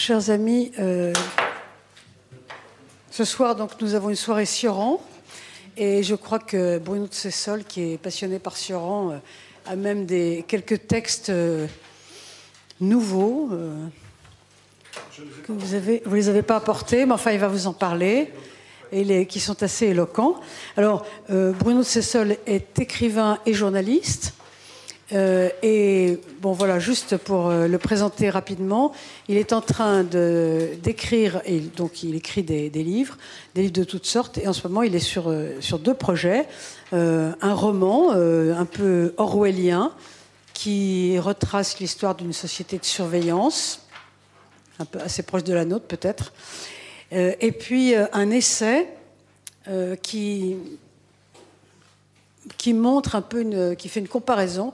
chers amis, euh, ce soir, donc, nous avons une soirée Sioran. Et je crois que Bruno de Cessol, qui est passionné par Sioran, euh, a même des, quelques textes euh, nouveaux que vous vous les avez pas apportés, mais enfin, il va vous en parler. Et qui sont assez éloquents. Alors, Bruno de Cessol est écrivain et journaliste. Euh, et bon, voilà, juste pour euh, le présenter rapidement, il est en train d'écrire, et donc il écrit des, livres, des livres de toutes sortes, et en ce moment il est sur, euh, sur deux projets. un roman un peu orwellien qui retrace l'histoire d'une société de surveillance, un peu assez proche de la nôtre peut-être, et puis un essai qui qui montre un peu, une, qui fait une comparaison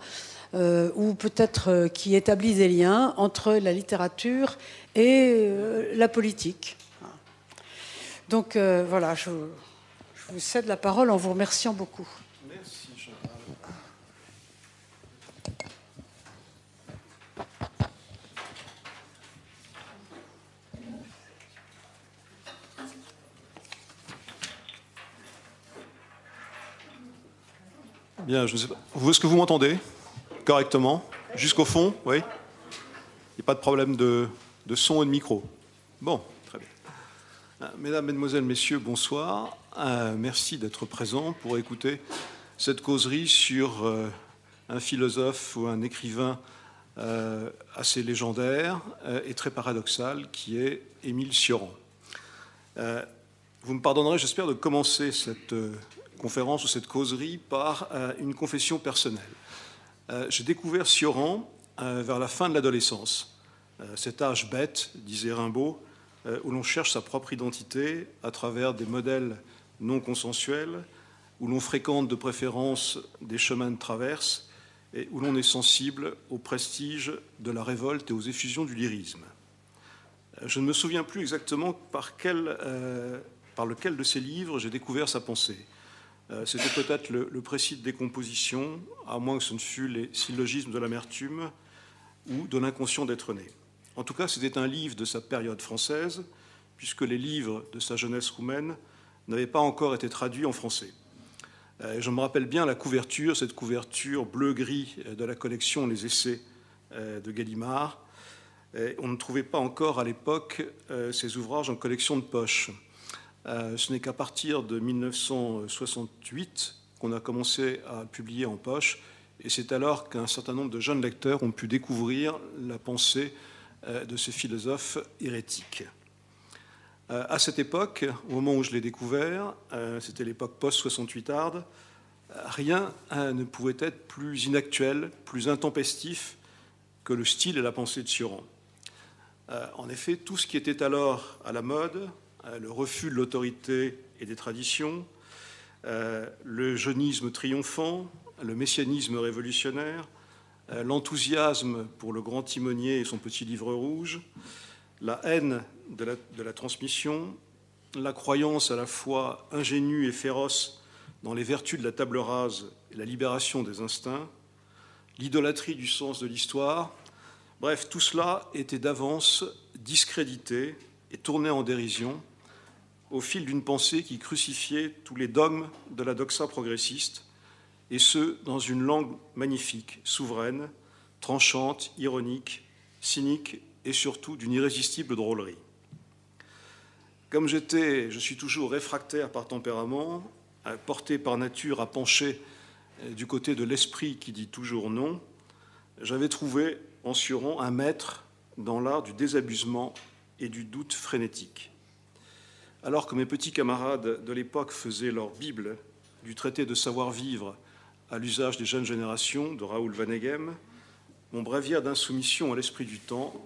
euh, ou peut-être euh, qui établit des liens entre la littérature et euh, la politique. Donc voilà, je, vous cède la parole en vous remerciant beaucoup. Merci. Bien, je ne sais pas. Est-ce que vous m'entendez? Correctement Jusqu'au fond Oui Il n'y a pas de problème de, son et de micro Bon, très bien. Euh, mesdames, Mesdemoiselles, Messieurs, bonsoir. Euh, merci d'être présents pour écouter cette causerie sur euh, un philosophe ou un écrivain assez légendaire et très paradoxal qui est Émile Cioran. vous me pardonnerez, j'espère, de commencer cette conférence ou cette causerie par une confession personnelle. Euh, j'ai découvert Sioran euh, vers la fin de l'adolescence. Euh, cet âge bête, disait Rimbaud, où l'on cherche sa propre identité à travers des modèles non consensuels, où l'on fréquente de préférence des chemins de traverse et où l'on est sensible au prestige de la révolte et aux effusions du lyrisme. Je ne me souviens plus exactement par, quel, par lequel de ces livres j'ai découvert sa pensée. Euh, c'était peut-être le, précis de décomposition, à moins que ce ne fût les syllogismes de l'amertume ou de l'inconscient d'être né. En tout cas, c'était un livre de sa période française, puisque les livres de sa jeunesse roumaine n'avaient pas encore été traduits en français. Euh, je me rappelle bien la couverture, cette couverture bleu-gris de la collection Les Essais euh, de Gallimard. On ne trouvait pas encore à l'époque ces ouvrages en collection de poche. Euh, ce n'est qu'à partir de 1968 qu'on a commencé à publier en poche, et c'est alors qu'un certain nombre de jeunes lecteurs ont pu découvrir la pensée euh, de ce philosophe hérétique. Euh, à cette époque, au moment où je l'ai découvert, c'était l'époque post-68 arde, rien ne pouvait être plus inactuel, plus intempestif que le style et la pensée de Sioran. En effet, tout ce qui était alors à la mode, le refus de l'autorité et des traditions, euh, le jeunisme triomphant, le messianisme révolutionnaire, euh, l'enthousiasme pour le grand timonier et son petit livre rouge, la haine de la, de la, transmission, la croyance à la fois ingénue et féroce dans les vertus de la table rase et la libération des instincts, l'idolâtrie du sens de l'histoire, bref, tout cela était d'avance discrédité et tourné en dérision au fil d'une pensée qui crucifiait tous les dogmes de la doxa progressiste, et ce, dans une langue magnifique, souveraine, tranchante, ironique, cynique et surtout d'une irrésistible drôlerie. Comme j'étais, je suis toujours réfractaire par tempérament, porté par nature à pencher euh, du côté de l'esprit qui dit toujours non, j'avais trouvé en Sioran un maître dans l'art du désabusement et du doute frénétique. Alors que mes petits camarades de l'époque faisaient leur Bible du traité de savoir-vivre à l'usage des jeunes générations de Raoul Vaneghem, mon bréviaire d'insoumission à l'esprit du temps,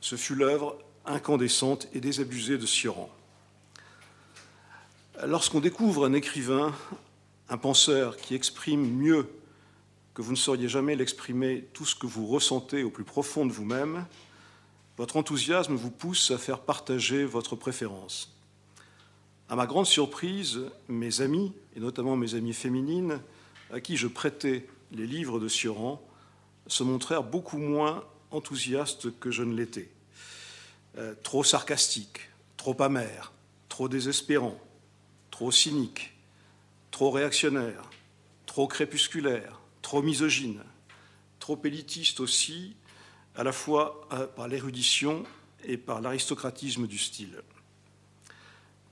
ce fut l'œuvre incandescente et désabusée de Sioran. Lorsqu'on découvre un écrivain, un penseur qui exprime mieux que vous ne sauriez jamais l'exprimer tout ce que vous ressentez au plus profond de vous-même, votre enthousiasme vous pousse à faire partager votre préférence. À ma grande surprise, mes amis, et notamment mes amies féminines, à qui je prêtais les livres de Sioran, se montrèrent beaucoup moins enthousiastes que je ne l'étais. trop sarcastique, trop amer, trop désespérant, trop cynique, trop réactionnaire, trop crépusculaire, trop misogyne, trop élitiste aussi, à la fois euh, par l'érudition et par l'aristocratisme du style.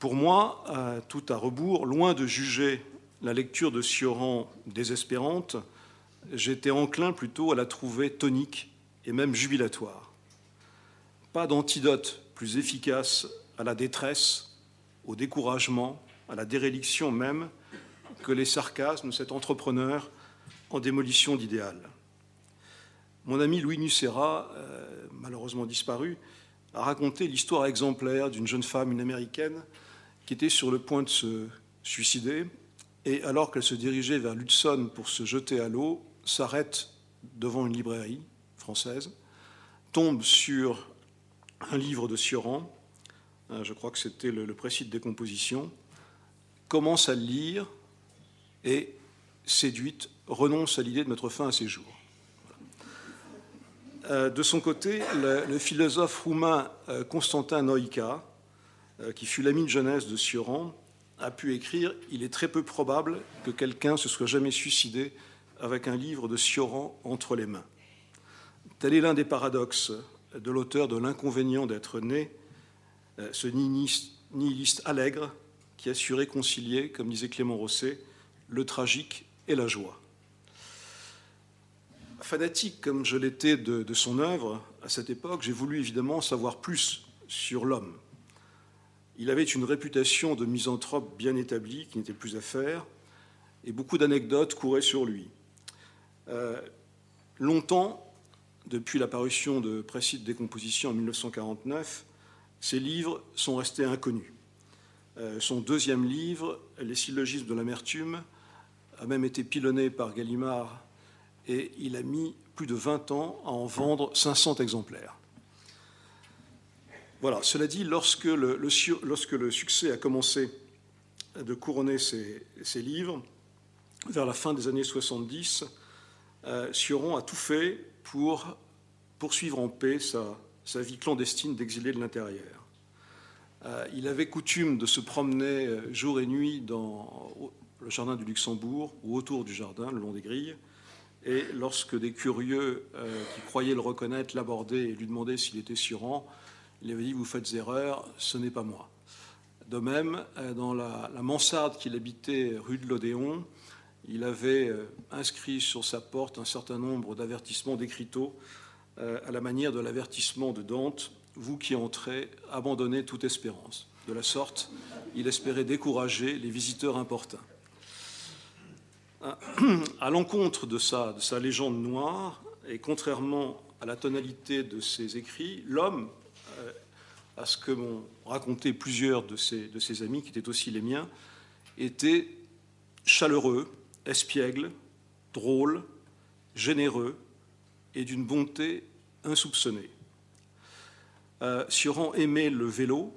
Pour moi, euh, tout à rebours, loin de juger la lecture de Sioran désespérante, j'étais enclin plutôt à la trouver tonique et même jubilatoire. Pas d'antidote plus efficace à la détresse, au découragement, à la déréliction même que les sarcasmes de cet entrepreneur en démolition d'idéal. Mon ami Louis Nucera, euh, malheureusement disparu, a raconté l'histoire exemplaire d'une jeune femme, une américaine, qui était sur le point de se suicider et alors qu'elle se dirigeait vers l'Hudson pour se jeter à l'eau, s'arrête devant une librairie française, tombe sur un livre de Sioran, hein, je crois que c'était le, le précis de décomposition, commence à le lire et, séduite, renonce à l'idée de mettre fin à ses jours. Euh, de son côté, le, philosophe roumain euh, Constantin euh, qui fut l'ami de jeunesse de Sioran, a pu écrire Il est très peu probable que quelqu'un se soit jamais suicidé avec un livre de Sioran entre les mains. Tel est l'un des paradoxes de l'auteur de L'inconvénient d'être né, ce nihiliste allègre qui a su réconcilier, comme disait Clément Rosset, le tragique et la joie. Fanatique comme je l'étais de, son œuvre à cette époque, j'ai voulu évidemment savoir plus sur l'homme. Il avait une réputation de misanthrope bien établie qui n'était plus à faire, et beaucoup d'anecdotes couraient sur lui. Euh, longtemps, depuis la parution de décomposition en 1949, ses livres sont restés inconnus. Euh, son deuxième livre, Les syllogismes de l'amertume, a même été pilonné par Gallimard et il a mis plus de 20 ans à en vendre 500 exemplaires. Voilà, cela dit, lorsque le, lorsque le succès a commencé de couronner ses, livres, vers la fin des années 70, euh, Sioron a tout fait pour poursuivre en paix sa, sa vie clandestine d'exilé de l'intérieur. Euh, il avait coutume de se promener euh, jour et nuit dans le jardin du Luxembourg ou autour du jardin, le long des grilles. Et lorsque des curieux euh, qui croyaient le reconnaître l'abordaient et lui demandaient s'il était surant, il avait dit Vous faites erreur, ce n'est pas moi. De même, dans la, mansarde qu'il habitait rue de l'Odéon, il avait inscrit sur sa porte un certain nombre d'avertissements d'écriteaux à la manière de l'avertissement de Dante vous qui entrez, abandonnez toute espérance. De la sorte, il espérait décourager les visiteurs importuns. À l'encontre de sa, de sa légende noire, et contrairement à la tonalité de ses écrits, l'homme, euh, à ce que m'ont raconté plusieurs de ses, amis, qui étaient aussi les miens, était chaleureux, espiègle, drôle, généreux et d'une bonté insoupçonnée. Euh, aimait le vélo,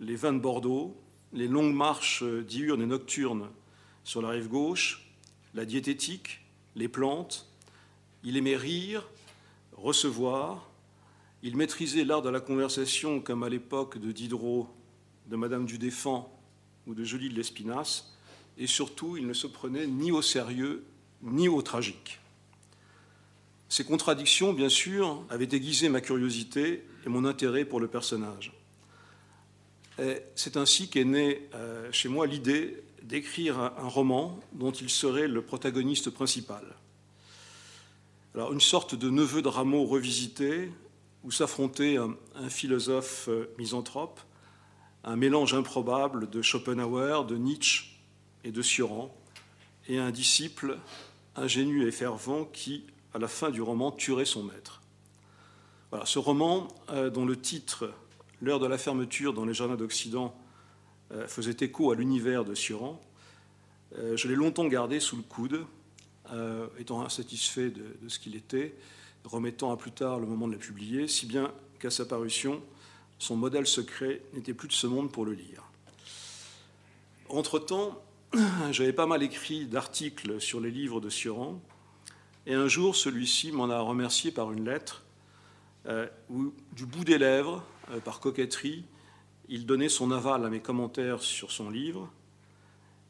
les vins de Bordeaux, les longues marches diurnes et nocturnes sur la rive gauche, la diététique, les plantes. Il aimait rire, recevoir. Il maîtrisait l'art de la conversation comme à l'époque de Diderot, de Madame du Défend ou de Jolie de l'Espinasse. Et surtout, il ne se prenait ni au sérieux ni au tragique. Ces contradictions, bien sûr, avaient aiguisé ma curiosité et mon intérêt pour le personnage. C'est ainsi qu'est née euh, chez moi l'idée d'écrire un roman dont il serait le protagoniste principal. Alors, une sorte de neveu de Rameau revisité, où s'affrontait un, philosophe euh, misanthrope, un mélange improbable de Schopenhauer, de Nietzsche et de Sioran, et un disciple ingénu et fervent qui, à la fin du roman, tuerait son maître. Ce roman, euh, dont le titre, L'heure de la fermeture dans les jardins d'Occident, euh, faisait écho à l'univers de Sioran, je l'ai longtemps gardé sous le coude, étant insatisfait de, ce qu'il était, remettant à plus tard le moment de la publier, si bien qu'à sa parution, son modèle secret n'était plus de ce monde pour le lire. Entre-temps, j'avais pas mal écrit d'articles sur les livres de Sioran, et un jour, celui-ci m'en a remercié par une lettre euh, où, du bout des lèvres, par coquetterie, il donnait son aval à mes commentaires sur son livre.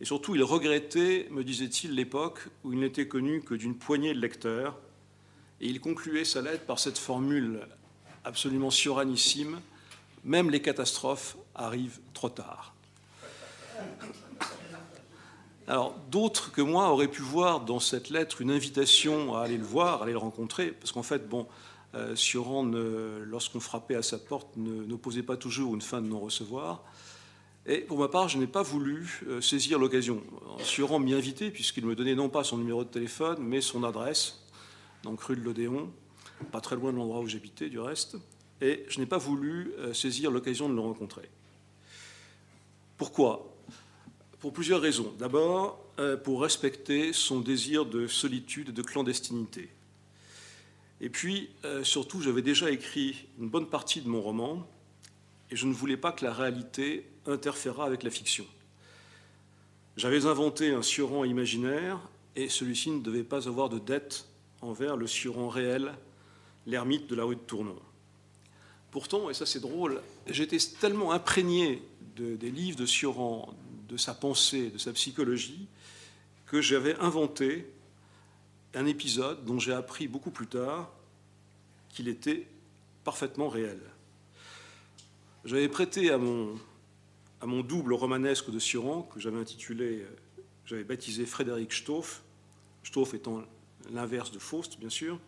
Et surtout, il regrettait, me disait-il, l'époque où il n'était connu que d'une poignée de lecteurs. Et il concluait sa lettre par cette formule absolument suranissime même les catastrophes arrivent trop tard. Alors, d'autres que moi auraient pu voir dans cette lettre une invitation à aller le voir, à aller le rencontrer, parce qu'en fait, bon, euh, lorsqu'on frappait à sa porte, n'opposait pas toujours une fin de non-recevoir. Et pour ma part, je n'ai pas voulu euh, saisir l'occasion. Sioran m'y invitait, puisqu'il me donnait non pas son numéro de téléphone, mais son adresse, donc rue de l'Odéon, pas très loin de l'endroit où j'habitais du reste et je n'ai pas voulu euh, saisir l'occasion de le rencontrer. Pourquoi? Pour plusieurs raisons. D'abord, euh, pour respecter son désir de solitude et de clandestinité. Et puis, euh, surtout, j'avais déjà écrit une bonne partie de mon roman, et je ne voulais pas que la réalité interférât avec la fiction. J'avais inventé un Sioran imaginaire, et celui-ci ne devait pas avoir de dette envers le Sioran réel, l'ermite de la rue de Tournon. Pourtant, et ça c'est drôle, j'étais tellement imprégné des livres de Sioran, de sa pensée, de sa psychologie, que j'avais inventé un épisode dont j'ai appris beaucoup plus tard qu'il était parfaitement réel. J'avais prêté à mon, à mon double romanesque de Sioran, que j'avais intitulé, j'avais baptisé Frédéric Stoff, Stoff étant l'inverse de Faust, bien sûr,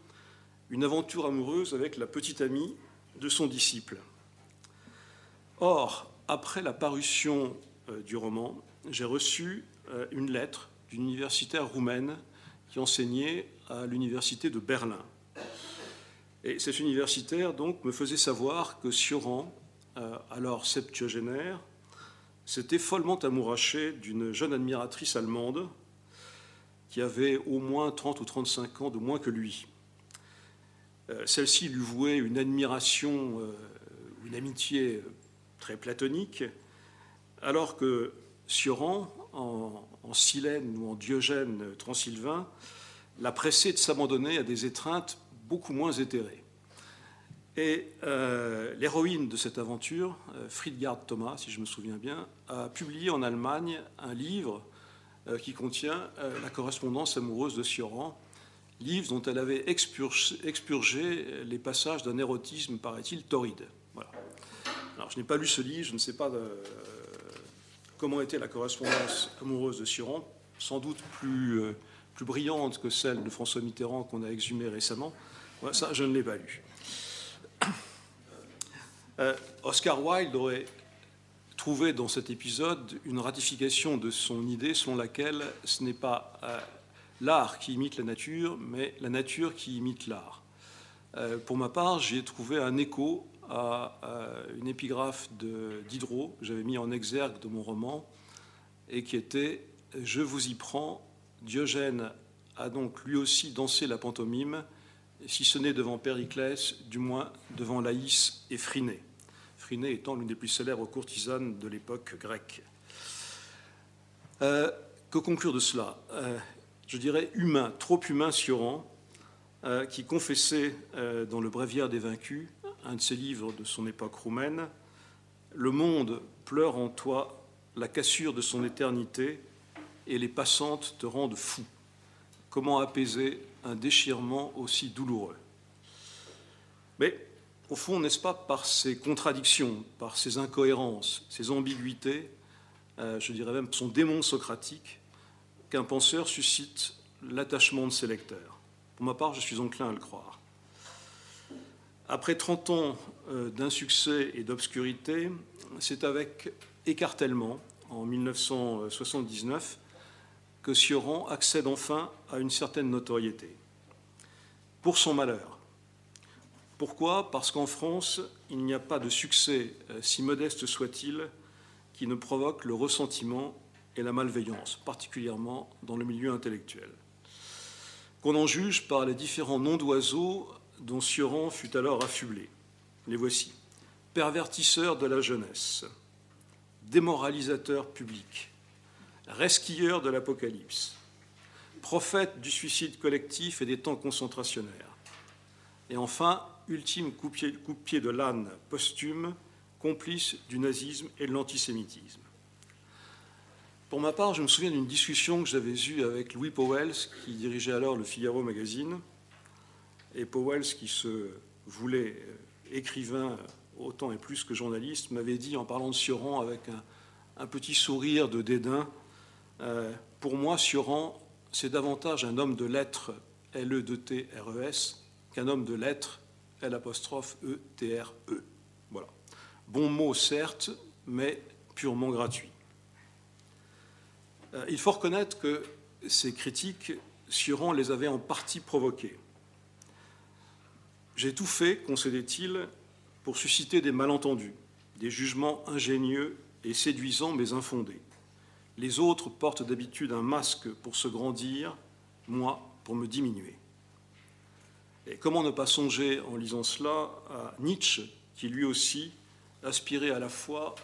une aventure amoureuse avec la petite amie de son disciple. Or, après la parution euh, du roman, j'ai reçu euh, une lettre d'une universitaire roumaine qui enseignait à l'université de Berlin. Et cette universitaire donc me faisait savoir que Sioran, euh, alors septuagénaire, s'était follement amouraché d'une jeune admiratrice allemande qui avait au moins 30 ou 35 ans de moins que lui. Euh, celle-ci lui vouait une admiration, euh, une amitié très platonique, alors que Sioran, en, Silène ou en Diogène transylvain, l'a pressé de s'abandonner à des étreintes beaucoup moins éthérées. Et euh, l'héroïne de cette aventure, Friedgard Thomas, si je me souviens bien, a publié en Allemagne un livre qui contient la correspondance amoureuse de Sioran livre dont elle avait expurgé, les passages d'un érotisme, paraît-il, torride. Voilà. Alors, je n'ai pas lu ce livre, je ne sais pas euh, comment était la correspondance amoureuse de Sioran, sans doute plus, euh, brillante que celle de François Mitterrand qu'on a exhumée récemment. ça, je ne l'ai pas lu. Euh, Oscar Wilde aurait trouvé dans cet épisode une ratification de son idée selon laquelle ce n'est pas l'art qui imite la nature, mais la nature qui imite l'art. Euh, pour ma part, j'ai trouvé un écho à, une épigraphe de Diderot que j'avais mis en exergue de mon roman et qui était Je vous y prends, Diogène a donc lui aussi dansé la pantomime, si ce n'est devant Périclès, du moins devant Laïs et Phryné. Phryné étant l'une des plus célèbres courtisanes de l'époque grecque. Euh, que conclure de cela? Euh, je dirais, humain, trop humain, Sioran, euh, qui confessait dans Le Bréviaire des Vaincus, un de ses livres de son époque roumaine, Le monde pleure en toi la cassure de son éternité et les passantes te rendent fou. Comment apaiser un déchirement aussi douloureux Mais au fond, n'est-ce pas par ces contradictions, par ces incohérences, ces ambiguïtés, euh, je dirais même son démon socratique, qu'un penseur suscite l'attachement de ses lecteurs. Pour ma part, je suis enclin à le croire. Après 30 ans euh, d'insuccès et d'obscurité, c'est avec écartèlement, en 1979, que Sioran accède enfin à une certaine notoriété. Pour son malheur. Pourquoi? Parce qu'en France, il n'y a pas de succès, euh, si modeste soit-il, qui ne provoque le ressentiment et la malveillance, particulièrement dans le milieu intellectuel. Qu'on en juge par les différents noms d'oiseaux dont Sioran fut alors affublé. Les voici. Pervertisseur de la jeunesse, démoralisateur public, resquilleur de l'apocalypse, prophète du suicide collectif et des temps concentrationnaires, et enfin ultime coup-pied de l'âne posthume, complice du nazisme et de l'antisémitisme. Pour ma part, je me souviens d'une discussion que j'avais eue avec Louis Powell, qui dirigeait alors le Figaro Magazine, et Powell, qui se voulait euh, écrivain autant et plus que journaliste, m'avait dit en parlant de Sioran avec un, petit sourire de dédain euh, Pour moi, Sioran, c'est davantage un homme de lettres L-E-T-R-E-S qu'un homme de lettres L-E-T-R-E. E. Voilà. Bon mot, certes, mais purement gratuit. Euh, il faut reconnaître que ces critiques, Sioran les avait en partie provoquées. J'ai tout fait, concédait-il, pour susciter des malentendus, des jugements ingénieux et séduisants mais infondés. Les autres portent d'habitude un masque pour se grandir, moi pour me diminuer. Et comment ne pas songer en lisant cela à Nietzsche, qui lui aussi aspirait à la fois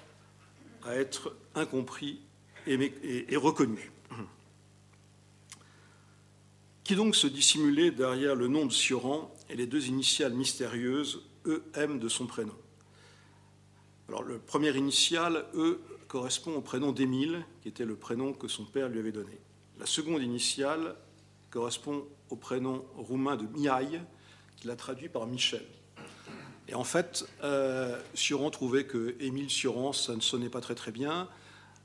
à être incompris et, reconnu. Qui donc se dissimulait derrière le nom de Sioran et les deux initiales mystérieuses EM de son prénom? Alors le premier initial, E, correspond au prénom d'Émile, qui était le prénom que son père lui avait donné. La seconde initiale correspond au prénom roumain de Mihai, qu'il a traduit par Michel. Et en fait, euh, Sioran trouvait que Émile Sioran, ça ne sonnait pas très très bien.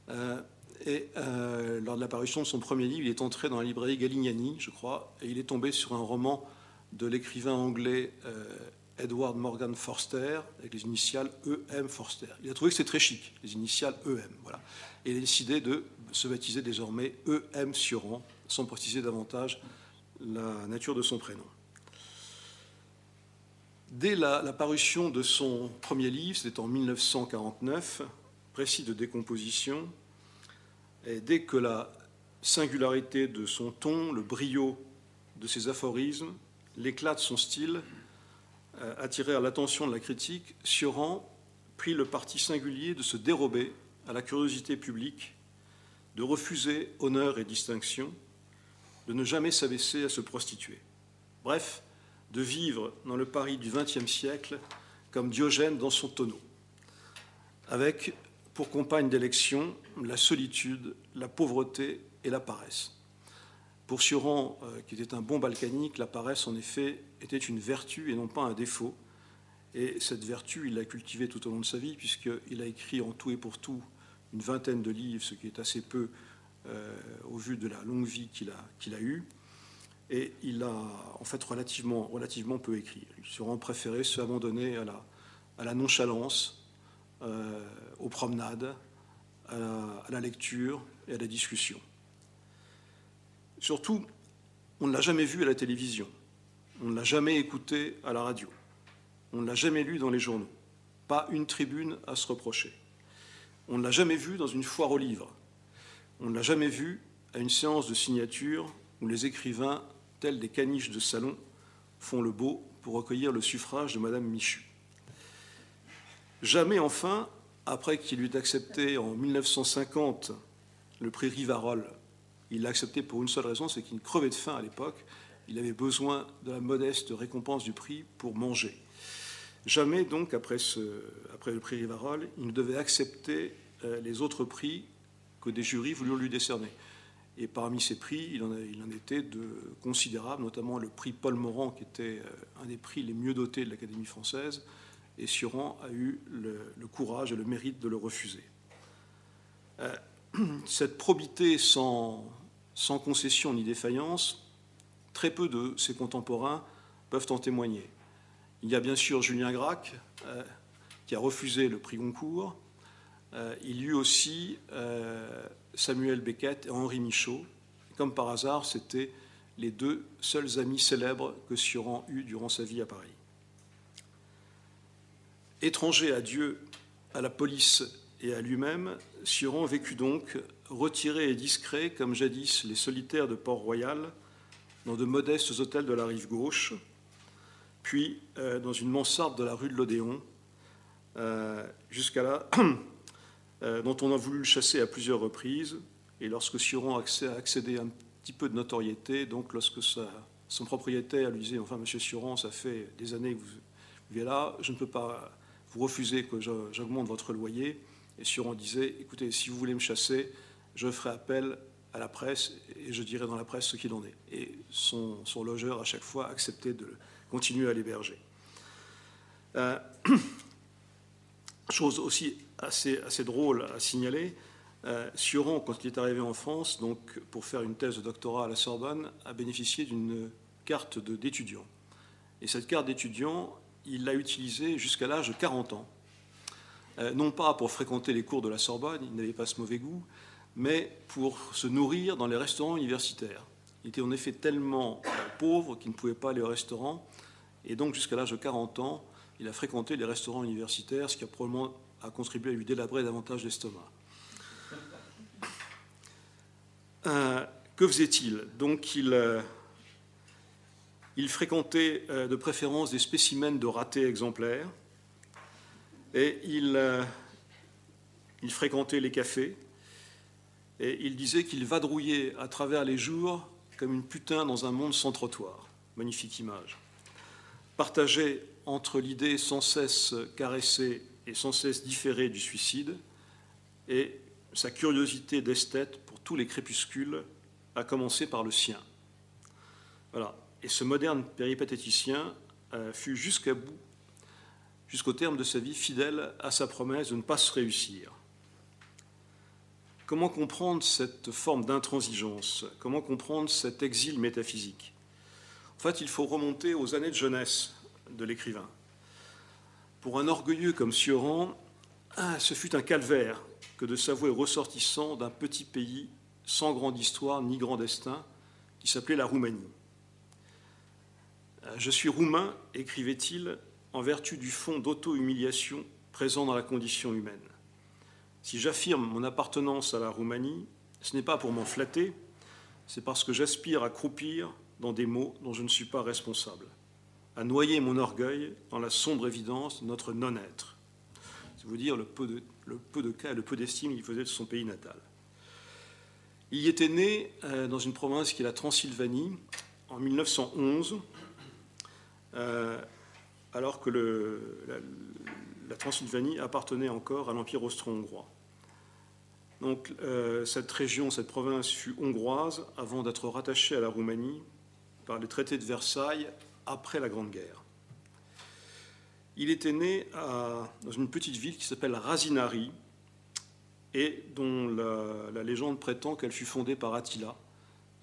Euh, et euh, lors de l'apparition de son premier livre, il est entré dans la librairie Galignani, je crois, et il est tombé sur un roman de l'écrivain anglais Edward Morgan Forster, avec les initiales EM Forster. Il a trouvé que c'était très chic, les initiales EM. Voilà. Et il a décidé de se baptiser désormais EM Sioran, sans préciser davantage la nature de son prénom. Dès la, parution de son premier livre, c'était en 1949, précis de décomposition, et dès que la singularité de son ton, le brio de ses aphorismes, l'éclat de son style euh, attirèrent l'attention de la critique, Sioran prit le parti singulier de se dérober à la curiosité publique, de refuser honneur et distinction, de ne jamais s'abaisser à se prostituer. Bref, de vivre dans le Paris du XXe siècle comme Diogène dans son tonneau, avec pour compagne d'élection la solitude, la pauvreté et la paresse. Pour Sioran, euh, qui était un bon balkanique, la paresse, en effet, était une vertu et non pas un défaut. Et cette vertu, il l'a cultivée tout au long de sa vie, puisqu'il a écrit en tout et pour tout une vingtaine de livres, ce qui est assez peu euh, au vu de la longue vie qu'il a, qu'il a eue et il a en fait relativement, peu écrit. Il se préféré se abandonner à la, à la nonchalance, euh, aux promenades, à la, lecture et à la discussion. Surtout, on ne l'a jamais vu à la télévision, on ne l'a jamais écouté à la radio, on ne l'a jamais lu dans les journaux, pas une tribune à se reprocher. On ne l'a jamais vu dans une foire aux livres, on ne l'a jamais vu à une séance de signature où les écrivains, tels des caniches de salon, font le beau pour recueillir le suffrage de Madame Michu. Jamais enfin, après qu'il eut accepté en 1950 le prix Rivarol, il l'a accepté pour une seule raison, c'est qu'il crevait de faim à l'époque. Il avait besoin de la modeste récompense du prix pour manger. Jamais donc, après, le prix Rivarol, il ne devait accepter euh, les autres prix que des jurys voulurent lui décerner. Et parmi ces prix, il en, était de considérables, notamment le prix Paul Morand, qui était euh, un des prix les mieux dotés de l'Académie française, et Sioran a eu le, courage et le mérite de le refuser. Euh, cette probité sans, sans, concession ni défaillance, très peu de ses contemporains peuvent en témoigner. Il y a bien sûr Julien Gracq, euh, qui a refusé le prix Goncourt. Il y eut aussi Samuel Beckett et Henri Michaud. comme par hasard, c'était les deux seuls amis célèbres que Sioran eut durant sa vie à Paris. Étranger à Dieu, à la police et à lui-même, Sioran vécut donc retiré et discret comme jadis les solitaires de Port-Royal, dans de modestes hôtels de la rive gauche, puis euh, dans une mansarde de la rue de l'Odéon, euh, jusqu'à Euh, dont on a voulu le chasser à plusieurs reprises. Et lorsque Sioran a accédé à un petit peu de notoriété, donc lorsque son propriétaire lui disait Enfin, monsieur Sioran, ça fait des années que là, je ne peux pas vous refuser que j'augmente votre loyer. Et Suran disait, écoutez, si vous voulez me chasser, je ferai appel à la presse et je dirai dans la presse ce qu'il en est. Et son, logeur, à chaque fois, acceptait de continuer à l'héberger. Euh, chose aussi assez, drôle à signaler, euh, quand il est arrivé en France, donc pour faire une thèse de doctorat à la Sorbonne, a bénéficié d'une carte d'étudiant. Et cette carte d'étudiant, il l'a utilisée jusqu'à l'âge de 40 ans. Euh, non pas pour fréquenter les cours de la Sorbonne, il n'avait pas ce mauvais goût, mais pour se nourrir dans les restaurants universitaires. Il était en effet tellement euh, pauvre qu'il ne pouvait pas aller au restaurant, et donc jusqu'à l'âge de 40 ans, il a fréquenté les restaurants universitaires, ce qui a probablement contribué à lui délabrer davantage l'estomac. Euh, que faisait-il? Donc il, il fréquentait de préférence des spécimens de ratés exemplaires, et il, euh, il fréquentait les cafés. Et il disait qu'il vadrouillait à travers les jours comme une putain dans un monde sans trottoir. Magnifique image. Partagé entre l'idée sans cesse caressée et sans cesse différée du suicide et sa curiosité d'esthète pour tous les crépuscules, à commencer par le sien. Voilà. Et ce moderne péripatéticien euh, fut jusqu'à bout jusqu'au terme de sa vie fidèle à sa promesse de ne pas se réussir. Comment comprendre cette forme d'intransigeance? Comment comprendre cet exil métaphysique? En fait, il faut remonter aux années de jeunesse de l'écrivain. Pour un orgueilleux comme Sioran, ah, ce fut un calvaire que de s'avouer ressortissant d'un petit pays sans grande histoire ni grand destin qui s'appelait la Roumanie. Je suis roumain, écrivait-il, en vertu du fond d'auto-humiliation présent dans la condition humaine. Si j'affirme mon appartenance à la Roumanie, ce n'est pas pour m'en flatter, c'est parce que j'aspire à croupir dans des mots dont je ne suis pas responsable, à noyer mon orgueil dans la sombre évidence de notre non-être. C'est vous dire le peu de, le peu de cas et le peu d'estime qu'il faisait de son pays natal. Il y était né euh, dans une province qui est la Transylvanie en 1911 alors que la, Transylvanie appartenait encore à l'Empire austro-hongrois. Donc euh, cette région, cette province fut hongroise avant d'être rattachée à la Roumanie par les traités de Versailles après la Grande Guerre. Il était né dans une petite ville qui s'appelle Razinari et dont la, légende prétend qu'elle fut fondée par Attila,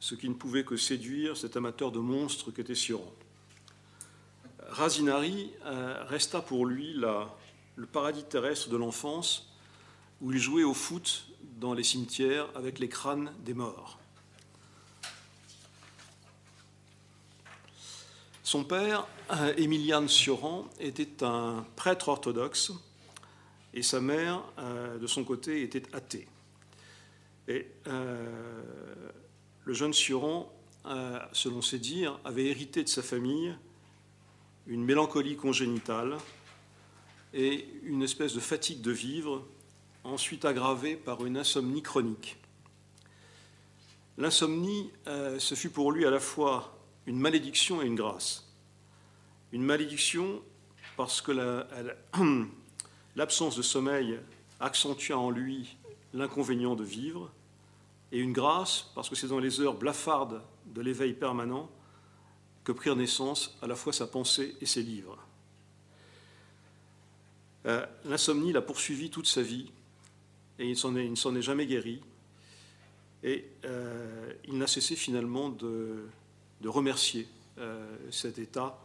ce qui ne pouvait que séduire cet amateur de monstres qu'était Sioran. Razinari euh, resta pour lui le paradis terrestre de l'enfance où il jouait au foot dans les cimetières avec les crânes des morts. Son père, euh, Émiliane Sioran, était un prêtre orthodoxe et sa mère, euh, de son côté, était athée. Et le jeune Sioran, selon ses dires, avait hérité de sa famille une mélancolie congénitale et une espèce de fatigue de vivre, ensuite aggravée par une insomnie chronique. L'insomnie, euh, ce fut pour lui à la fois une malédiction et une grâce. Une malédiction parce que l'absence de sommeil accentua en lui l'inconvénient de vivre, et une grâce parce que c'est dans les heures blafardes de l'éveil permanent que prirent naissance à la fois sa pensée et ses livres. Euh, l'insomnie l'a poursuivi toute sa vie et il, ne s'en est jamais guéri. Et euh, il n'a cessé finalement de, remercier euh, cet état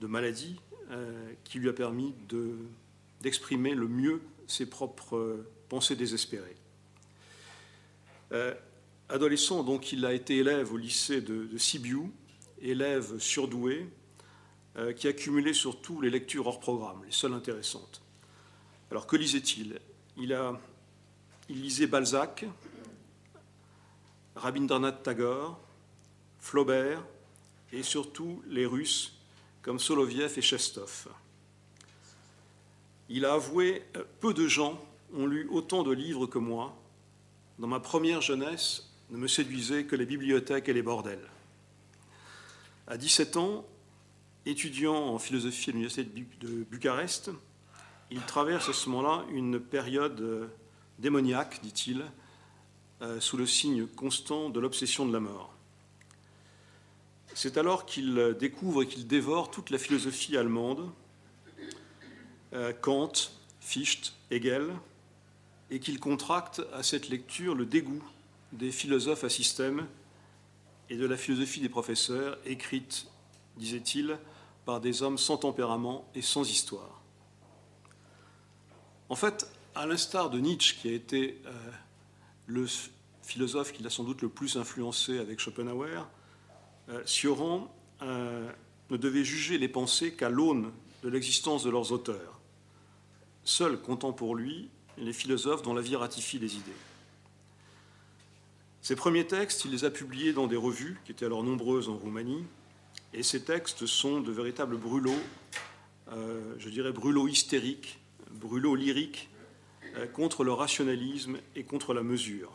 de maladie qui lui a permis d'exprimer le mieux ses propres pensées désespérées. adolescent, donc, il a été élève au lycée de, de Sibiu, élève surdoué euh, qui accumulait surtout les lectures hors programme, les seules intéressantes. Alors que lisait-il? Il lisait Balzac, Rabindranath Tagore, Flaubert et surtout les Russes comme Soloviev et Chestov. Il a avoué euh, Peu de gens ont lu autant de livres que moi. Dans ma première jeunesse, ne me séduisaient que les bibliothèques et les bordels. À 17 ans, étudiant en philosophie à l'université de Bucarest, il traverse à ce moment-là une période euh, démoniaque, dit-il, euh, sous le signe constant de l'obsession de la mort. C'est alors qu'il découvre et qu'il dévore toute la philosophie allemande, euh, Kant, Fichte, Hegel, et qu'il contracte à cette lecture le dégoût des philosophes à système et de la philosophie des professeurs, écrite, disait-il, par des hommes sans tempérament et sans histoire. En fait, à l'instar de Nietzsche, qui a été euh, le philosophe qui l'a sans doute le plus influencé avec Schopenhauer, euh, Sioran euh, ne devait juger les pensées qu'à l'aune de l'existence de leurs auteurs, seul comptant pour lui les philosophes dont la vie ratifie les idées. Ses premiers textes, il les a publiés dans des revues qui étaient alors nombreuses en Roumanie, et ces textes sont de véritables brûlots, euh, je dirais brûlots hystériques, brûlots lyriques, euh, contre le rationalisme et contre la mesure.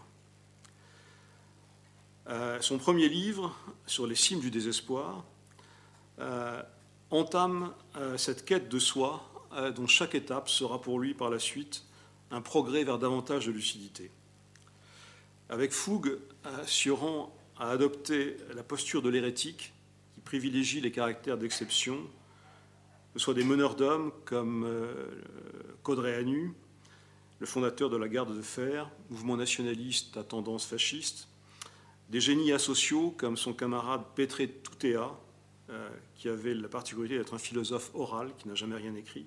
Euh, son premier livre, Sur les cimes du désespoir, entame cette quête de soi dont chaque étape sera pour lui par la suite un progrès vers davantage de lucidité. Avec fougue, Sioran a adopté la posture de l'hérétique privilégie les caractères d'exception, que ce soit des meneurs d'hommes comme euh, Codreanu, le fondateur de la garde de fer, mouvement nationaliste à tendance fasciste, des génies asociaux comme son camarade Petre Toutea, euh, qui avait la particularité d'être un philosophe oral qui n'a jamais rien écrit,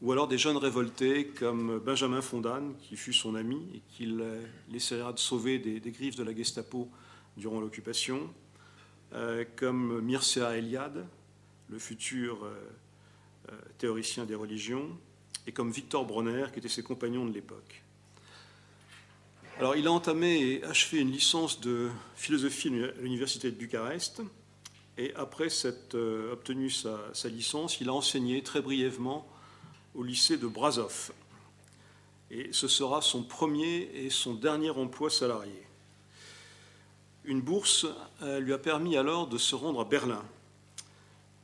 ou alors des jeunes révoltés comme Benjamin Fondan, qui fut son ami et qu'il essaiera de sauver des griffes de la Gestapo durant l'occupation, euh, comme Mircea Eliade, le futur euh, euh, théoricien des religions, et comme Victor Bronner, qui était ses compagnons de l'époque. Alors, il a entamé et achevé une licence de philosophie à l'université de Bucarest, et après s'être obtenu sa, sa, licence, il a enseigné très brièvement au lycée de Brasov. Et ce sera son premier et son dernier emploi salarié. Une bourse euh, lui a permis alors de se rendre à Berlin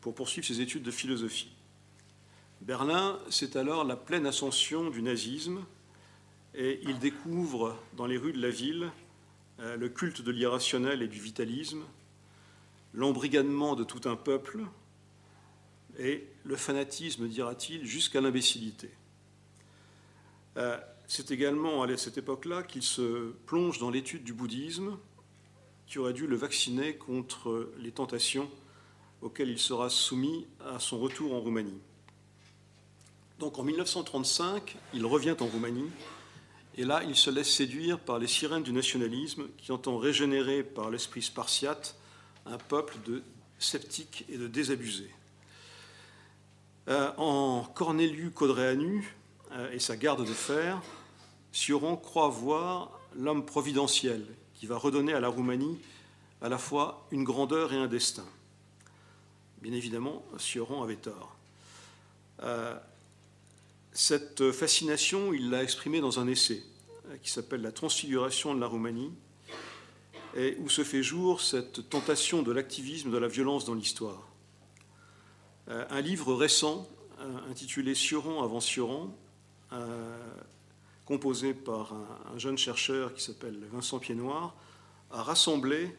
pour poursuivre ses études de philosophie. Berlin, c'est alors la pleine ascension du nazisme et il découvre dans les rues de la ville euh, le culte de l'irrationnel et du vitalisme, l'embrigadement de tout un peuple et le fanatisme, dira-t-il, jusqu'à l'imbécilité. Euh, c'est également à cette époque-là qu'il se plonge dans l'étude du bouddhisme qui aurait dû le vacciner contre les tentations auxquelles il sera soumis à son retour en Roumanie. Donc en 1935, il revient en Roumanie et là, il se laisse séduire par les sirènes du nationalisme qui entend régénérer par l'esprit spartiate un peuple de sceptiques et de désabusés. Euh, en Cornélius Codreanu euh, et sa garde de fer, Sioran croit voir l'homme providentiel qui va redonner à la Roumanie à la fois une grandeur et un destin. Bien évidemment, Sioran avait tort. Euh, cette fascination, il l'a exprimée dans un essai euh, qui s'appelle La transfiguration de la Roumanie, et où se fait jour cette tentation de l'activisme, de la violence dans l'histoire. Euh, un livre récent intitulé Sioran avant Sioran composé par un, jeune chercheur qui s'appelle Vincent Pied-Noir, a rassemblé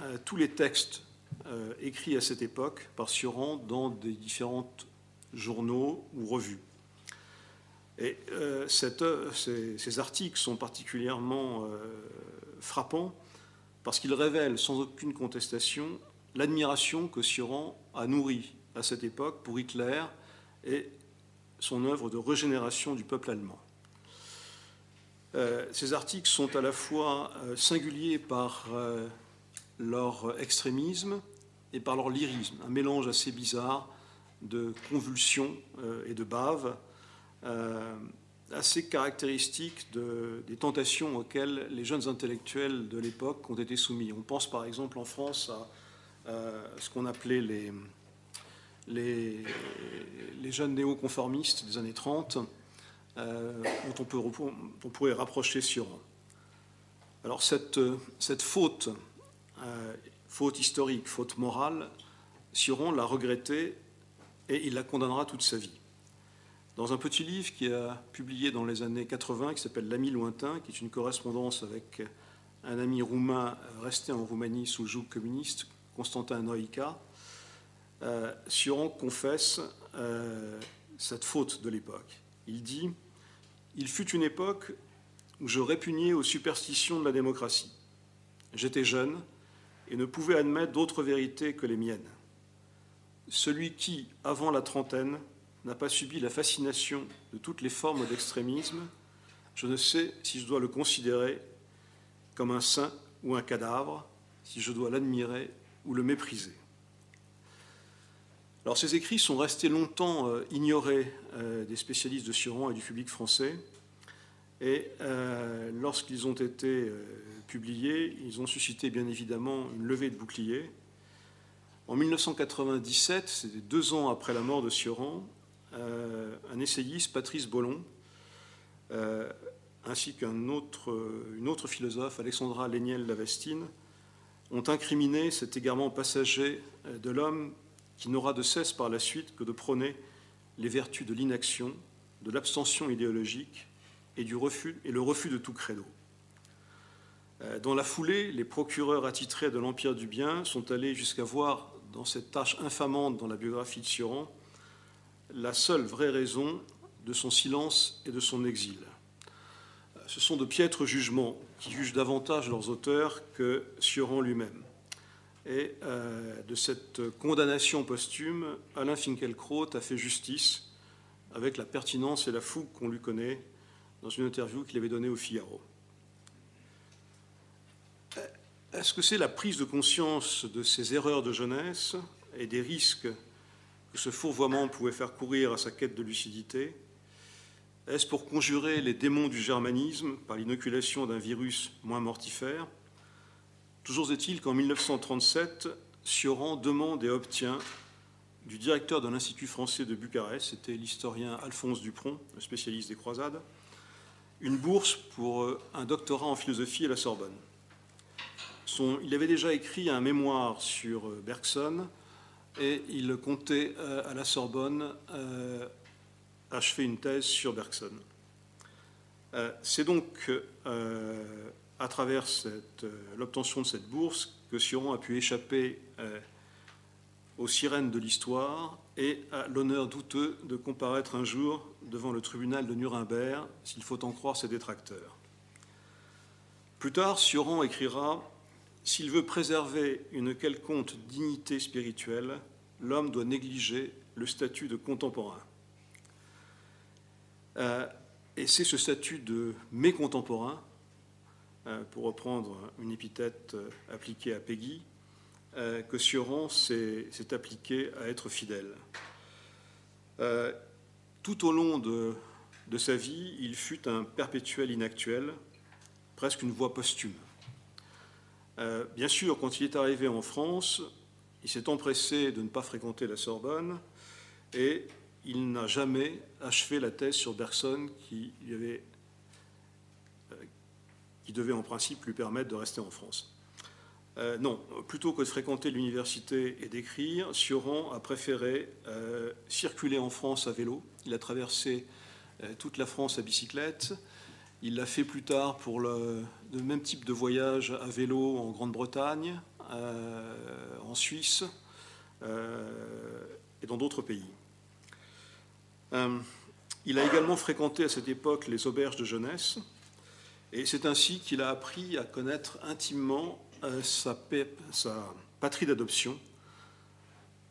euh, tous les textes euh, écrits à cette époque par Sioran dans des différents journaux ou revues. Et euh, ces, articles sont particulièrement frappants parce qu'ils révèlent sans aucune contestation l'admiration que Sioran a nourrie à cette époque pour Hitler et son œuvre de régénération du peuple allemand. Euh, ces articles sont à la fois euh, singuliers par euh, leur extrémisme et par leur lyrisme, un mélange assez bizarre de convulsions et de bave, assez caractéristique des tentations auxquelles les jeunes intellectuels de l'époque ont été soumis. On pense par exemple en France à ce qu'on appelait les, jeunes néoconformistes des années 30 euh, dont on, pourrait rapprocher sur. Alors cette, faute, euh, faute historique, faute morale, Sioran l'a regretté et il la condamnera toute sa vie. Dans un petit livre qui a publié dans les années 80, qui s'appelle L'ami lointain, qui est une correspondance avec un ami roumain resté en Roumanie sous le joug communiste, Constantin Noïka, euh, confesse euh, cette faute de l'époque. Il dit Il fut une époque où je répugnais aux superstitions de la démocratie. J'étais jeune et ne pouvais admettre d'autres vérités que les miennes. Celui qui, avant la trentaine, n'a pas subi la fascination de toutes les formes d'extrémisme, je ne sais si je dois le considérer comme un saint ou un cadavre, si je dois l'admirer ou le mépriser. Alors ces écrits sont restés longtemps euh, ignorés euh, des spécialistes de Sioran et du public français, et euh, lorsqu'ils ont été publiés, ils ont suscité bien évidemment une levée de boucliers. En 1997, c'était deux ans après la mort de Sioran, un essayiste, Patrice Bollon, ainsi qu'une autre, philosophe, Alexandra Léniel-Lavestine, ont incriminé cet égarement passager de l'homme qui n'aura de cesse par la suite que de prôner les vertus de l'inaction, de l'abstention idéologique et, du refus, le refus de tout credo. Euh, dans la foulée, les procureurs attitrés de l'Empire du Bien sont allés jusqu'à voir dans cette tâche infamante dans la biographie de Sioran la seule vraie raison de son silence et de son exil. Ce sont de piètres jugements qui jugent davantage leurs auteurs que Sioran lui-même. Et euh, de cette condamnation posthume, Alain Finkielkraut a fait justice avec la pertinence et la fougue qu'on lui connaît dans une interview qu'il avait donnée au Figaro. Est-ce que c'est la prise de conscience de ces erreurs de jeunesse et des risques que ce fourvoiement pouvait faire courir à sa quête de lucidité? Est-ce pour conjurer les démons du germanisme par l'inoculation d'un virus moins mortifère? Toujours est-il qu'en 1937, Sioran demande et obtient du directeur de l'Institut français de Bucarest, c'était l'historien Alphonse Dupron, spécialiste des croisades, une bourse pour euh, un doctorat en philosophie à la Sorbonne. il avait déjà écrit un mémoire sur euh, Bergson et il comptait euh, à la Sorbonne achever une thèse sur Bergson. C'est donc à travers euh, l'obtention de cette bourse que Sioran a pu échapper euh, aux sirènes de l'histoire et à l'honneur douteux de comparaître un jour devant le tribunal de Nuremberg, s'il faut en croire ses détracteurs. Plus tard, Sioran écrira S'il veut préserver une quelconque dignité spirituelle, l'homme doit négliger le statut de contemporain. Euh, et c'est ce statut de mécontemporain euh, pour reprendre une épithète euh, appliquée à Peggy, que Sioran s'est appliqué à être fidèle. Tout au long de, sa vie, il fut un perpétuel inactuel, presque une voix posthume. Bien sûr, quand il est arrivé en France, il s'est empressé de ne pas fréquenter la Sorbonne et il n'a jamais achevé la thèse sur Bergson qui qui devait en principe lui permettre de rester en France. Euh, non, plutôt que de fréquenter l'université et d'écrire, Sioran a préféré euh, circuler en France à vélo. Il a traversé euh, toute la France à bicyclette. Il l'a fait plus tard pour le, même type de voyage à vélo en Grande-Bretagne, en Suisse et dans d'autres pays. il a également fréquenté à cette époque les auberges de jeunesse et c'est ainsi qu'il a appris à connaître intimement euh, sa, patrie d'adoption,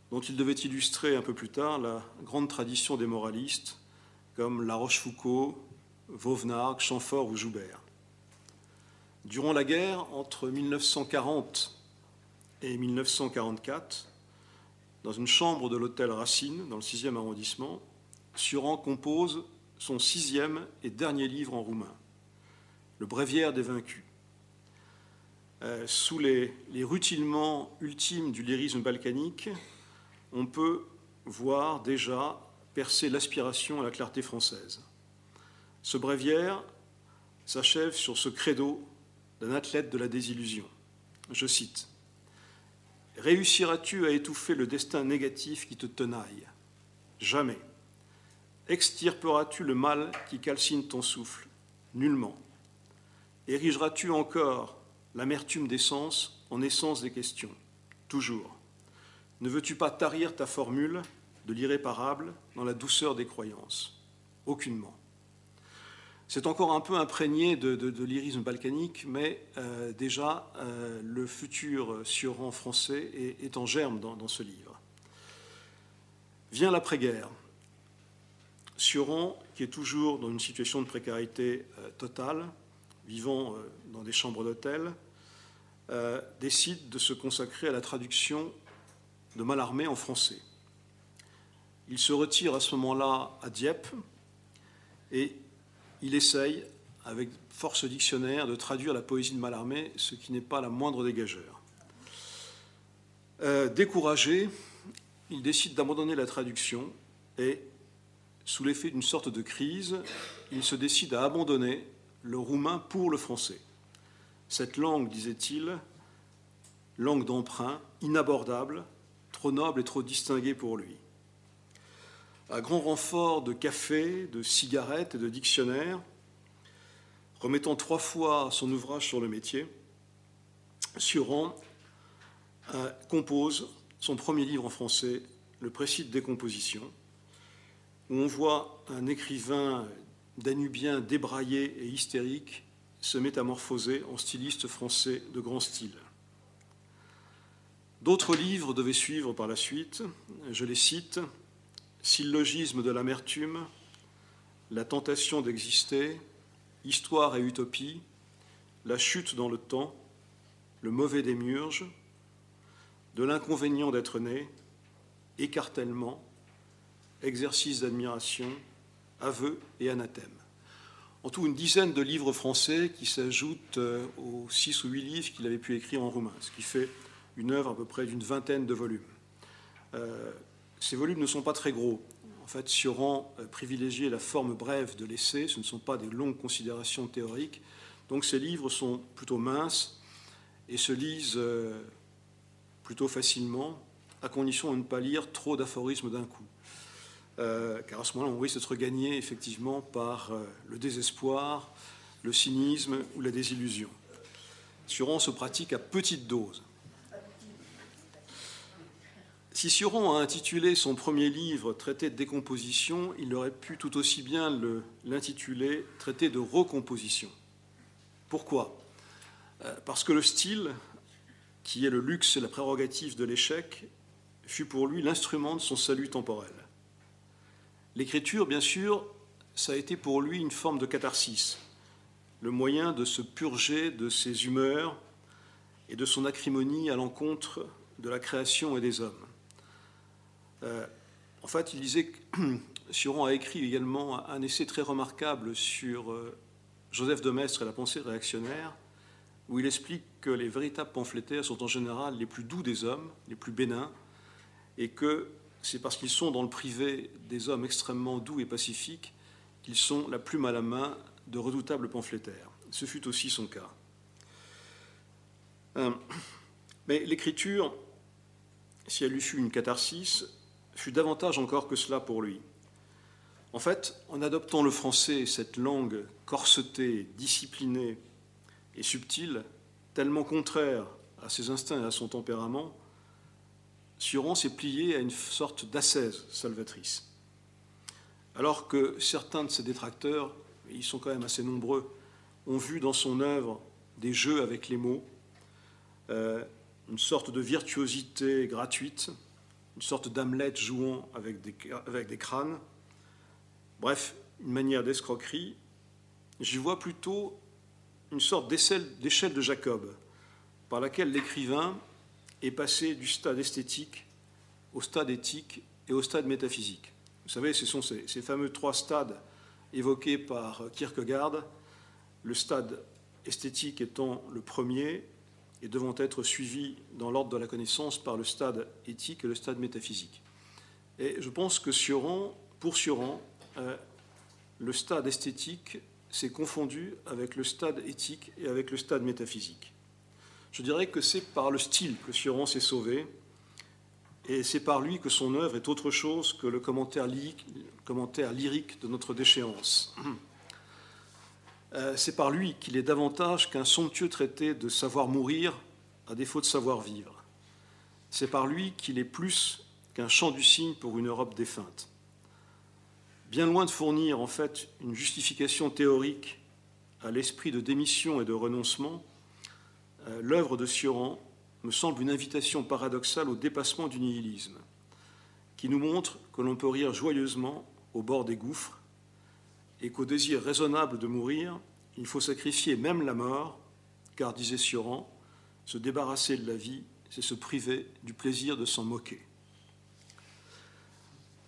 dont il devait illustrer un peu plus tard la grande tradition des moralistes, comme La Rochefoucauld, Vauvenargues, Chamfort ou Joubert. Durant la guerre, entre 1940 et 1944, dans une chambre de l'hôtel Racine, dans le 6e arrondissement, Suran compose son sixième et dernier livre en roumain le bréviaire des vaincus. Euh, sous les, rutilements ultimes du lyrisme balkanique, on peut voir déjà percer l'aspiration à la clarté française. Ce bréviaire s'achève sur ce credo d'un athlète de la désillusion. Je cite Réussiras-tu à étouffer le destin négatif qui te tenaille? Jamais. Extirperas-tu le mal qui calcine ton souffle? Nullement. Érigeras-tu encore l'amertume des sens en essence des questions? Toujours. Ne veux-tu pas tarir ta formule de l'irréparable dans la douceur des croyances? Aucunement. C'est encore un peu imprégné de, de, lyrisme balkanique, mais euh, déjà euh, le futur Sioran français est, en germe dans, ce livre. Vient l'après-guerre. Sioran, qui est toujours dans une situation de précarité euh, totale, vivant dans des chambres d'hôtel, décide de se consacrer à la traduction de Mallarmé en français. Il se retire à ce moment-là à Dieppe et il essaye, avec force dictionnaire, de traduire la poésie de Mallarmé, ce qui n'est pas la moindre dégageur. Euh, découragé, il décide d'abandonner la traduction et, sous l'effet d'une sorte de crise, il se décide à abandonner le roumain pour le français. Cette langue, disait-il, langue d'emprunt, inabordable, trop noble et trop distinguée pour lui à grand renfort de café, de cigarettes et de dictionnaires, remettant trois fois son ouvrage sur le métier, Suran euh, compose son premier livre en français, Le précis de décomposition, où on voit un écrivain danubien débraillé et hystérique se métamorphoser en styliste français de grand style. D'autres livres devaient suivre par la suite, je les cite, Syllogisme de l'amertume, la tentation d'exister, histoire et utopie, la chute dans le temps, le mauvais démiurge, de l'inconvénient d'être né, écartèlement, exercice d'admiration, aveu et anathème. En tout, une dizaine de livres français qui s'ajoutent euh, aux six ou huit livres qu'il avait pu écrire en roumain, ce qui fait une œuvre à peu près d'une vingtaine de volumes. Euh, ces volumes ne sont pas très gros. En fait, Sioran euh, privilégiait la forme brève de l'essai, ce ne sont pas des longues considérations théoriques. Donc ces livres sont plutôt minces et se lisent euh, plutôt facilement, à condition de ne pas lire trop d'aphorismes d'un coup. Euh, car à ce moment-là, on risque d'être gagné effectivement par le désespoir, le cynisme ou la désillusion. Sioran se pratique à petite dose. Si Suron a intitulé son premier livre Traité de décomposition, il aurait pu tout aussi bien l'intituler Traité de recomposition. Pourquoi? Euh, Parce que le style, qui est le luxe et la prérogative de l'échec, fut pour lui l'instrument de son salut temporel. L'écriture, bien sûr, ça a été pour lui une forme de catharsis, le moyen de se purger de ses humeurs et de son acrimonie à l'encontre de la création et des hommes. Euh, en fait, il disait que a écrit également un essai très remarquable sur euh, Joseph de Maistre et la pensée réactionnaire, où il explique que les véritables pamphlétaires sont en général les plus doux des hommes, les plus bénins, et que c'est parce qu'ils sont dans le privé des hommes extrêmement doux et pacifiques qu'ils sont la plume à la main de redoutables pamphlétaires. Ce fut aussi son cas. Euh, mais l'écriture, si elle lui fut une catharsis, fut davantage encore que cela pour lui. En fait, en adoptant le français, cette langue corsetée, disciplinée et subtile, tellement contraire à ses instincts et à son tempérament, Suron s'est plié à une sorte d'ascèse salvatrice. Alors que certains de ses détracteurs, ils sont quand même assez nombreux, ont vu dans son œuvre des jeux avec les mots, euh, une sorte de virtuosité gratuite, une sorte d'Hamlet jouant avec des, crânes. Bref, une manière d'escroquerie. J'y vois plutôt une sorte d'échelle de Jacob, par laquelle l'écrivain est passé du stade esthétique au stade éthique et au stade métaphysique. Vous savez, ce sont ces fameux trois stades évoqués par Kierkegaard, le stade esthétique étant le premier, et devant être suivis dans l'ordre de la connaissance par le stade éthique et le stade métaphysique. Et je pense que Sioran, pour Sioran, euh, le stade esthétique s'est confondu avec le stade éthique et avec le stade métaphysique. Je dirais que c'est par le style que Sioran s'est sauvé, et c'est par lui que son œuvre est autre chose que le commentaire lyrique, commentaire lyrique de notre déchéance. Euh, c'est par lui qu'il est davantage qu'un somptueux traité de savoir mourir à défaut de savoir vivre. C'est par lui qu'il est plus qu'un chant du cygne pour une Europe défunte. Bien loin de fournir en fait une justification théorique à l'esprit de démission et de renoncement, euh, l'œuvre de Sioran me semble une invitation paradoxale au dépassement du nihilisme, qui nous montre que l'on peut rire joyeusement au bord des gouffres et qu'au désir raisonnable de mourir, il faut sacrifier même la mort, car, disait Sioran, se débarrasser de la vie, c'est se priver du plaisir de s'en moquer.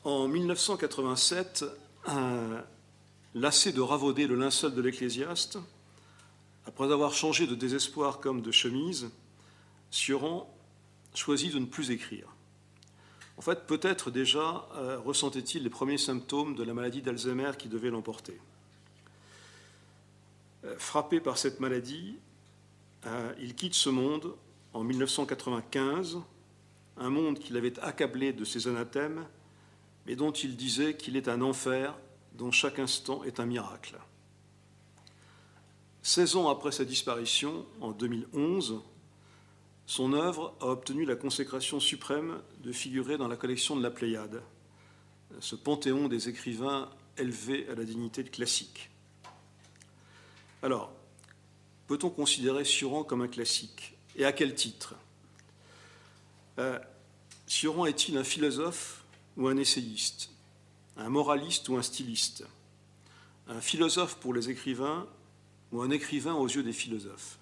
En 1987, lassé de ravauder le linceul de l'ecclésiaste, après avoir changé de désespoir comme de chemise, Sioran choisit de ne plus écrire. En fait, peut-être déjà euh, ressentait-il les premiers symptômes de la maladie d'Alzheimer qui devait l'emporter. Euh, frappé par cette maladie, euh, il quitte ce monde en 1995, un monde qu'il avait accablé de ses anathèmes, mais dont il disait qu'il est un enfer dont chaque instant est un miracle. 16 ans après sa disparition, en 2011, son œuvre a obtenu la consécration suprême de figurer dans la collection de la Pléiade, ce panthéon des écrivains élevés à la dignité de classique. Alors, peut-on considérer Suran comme un classique? Et à quel titre? Euh, Suran est-il un philosophe ou un essayiste? Un moraliste ou un styliste? Un philosophe pour les écrivains ou un écrivain aux yeux des philosophes?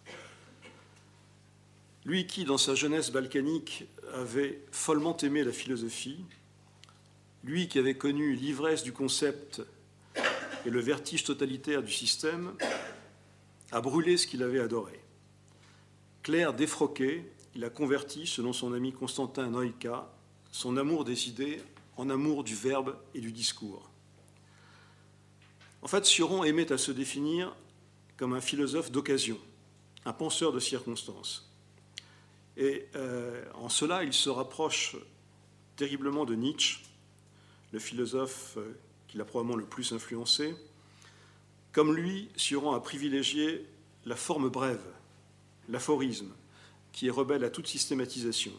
Lui qui, dans sa jeunesse balkanique, avait follement aimé la philosophie, lui qui avait connu l'ivresse du concept et le vertige totalitaire du système, a brûlé ce qu'il avait adoré. Clair défroqué, il a converti, selon son ami Constantin Noïka, son amour des idées en amour du verbe et du discours. En fait, Suron aimait à se définir comme un philosophe d'occasion, un penseur de circonstances. Et euh, en cela, il se rapproche terriblement de Nietzsche, le philosophe euh, qui l'a probablement le plus influencé. Comme lui, Sioran a privilégié la forme brève, l'aphorisme, qui est rebelle à toute systématisation.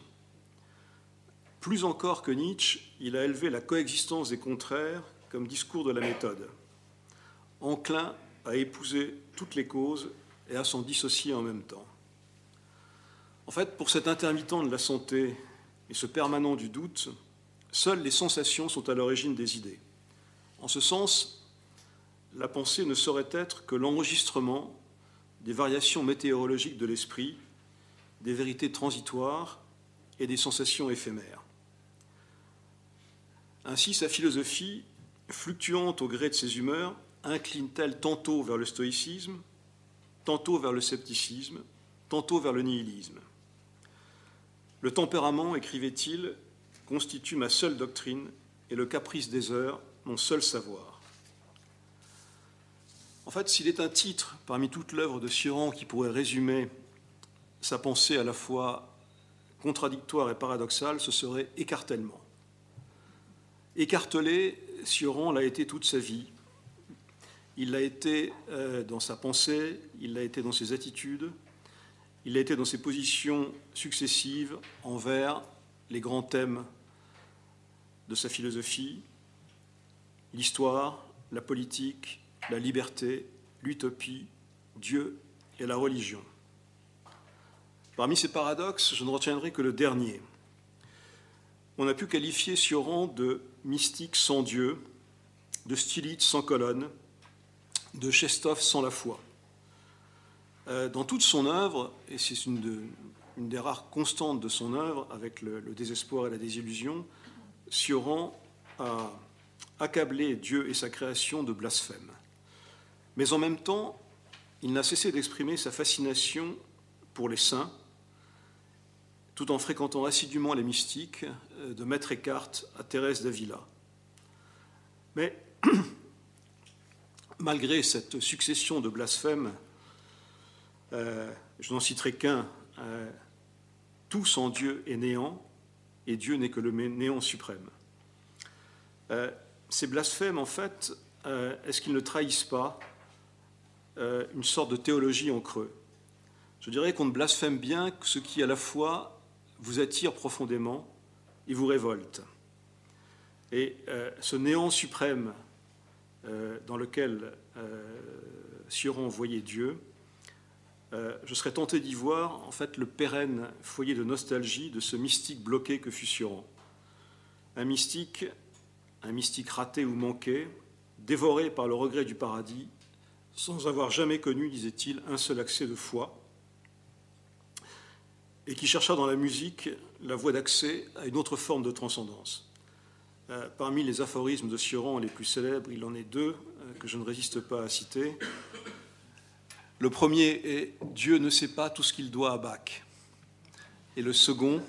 Plus encore que Nietzsche, il a élevé la coexistence des contraires comme discours de la méthode, enclin à épouser toutes les causes et à s'en dissocier en même temps. En fait, pour cet intermittent de la santé et ce permanent du doute, seules les sensations sont à l'origine des idées. En ce sens, la pensée ne saurait être que l'enregistrement des variations météorologiques de l'esprit, des vérités transitoires et des sensations éphémères. Ainsi, sa philosophie, fluctuante au gré de ses humeurs, incline-t-elle tantôt vers le stoïcisme, tantôt vers le scepticisme, tantôt vers le nihilisme Le tempérament, écrivait-il, constitue ma seule doctrine et le caprice des heures mon seul savoir. En fait, s'il est un titre parmi toute l'œuvre de Sioran qui pourrait résumer sa pensée à la fois contradictoire et paradoxale, ce serait écartèlement. Écartelé, Sioran l'a été toute sa vie, il l'a été euh, dans sa pensée, il l'a été dans ses attitudes, il l'a été dans ses positions successives envers les grands thèmes de sa philosophie, l'histoire, la politique, la liberté, l'utopie, Dieu et la religion. Parmi ces paradoxes, je ne retiendrai que le dernier. On a pu qualifier Sioran de mystique sans Dieu, de stylite sans colonne, de Chestov sans la foi. Euh, dans toute son œuvre, et c'est une, des rares constantes de son œuvre, avec le, désespoir et la désillusion, Sioran a accablé Dieu et sa création de blasphème. Mais en même temps, il n'a cessé d'exprimer sa fascination pour les saints, tout en fréquentant assidûment les mystiques, euh, de Maître Eckhart à Thérèse d'Avila. Mais malgré cette succession de blasphèmes, euh, je n'en citerai qu'un tout sans Dieu est néant, et Dieu n'est que le néant suprême. ces blasphèmes, en fait, est-ce qu'ils ne trahissent pas une sorte de théologie en creux? Je dirais qu'on ne blasphème bien que ce qui, à la fois, vous attire profondément et vous révolte. Et ce néant suprême euh, dans lequel euh, Sioran voyait Dieu, euh, je serais tenté d'y voir en fait le pérenne foyer de nostalgie de ce mystique bloqué que fut Sioran. Un mystique, un mystique raté ou manqué, dévoré par le regret du paradis, sans avoir jamais connu, disait-il, un seul accès de foi, et qui chercha dans la musique la voie d'accès à une autre forme de transcendance. Euh, parmi les aphorismes de Sioran les plus célèbres, il en est deux euh, que je ne résiste pas à citer. Le premier est Dieu ne sait pas tout ce qu'il doit à Bach. Et le second,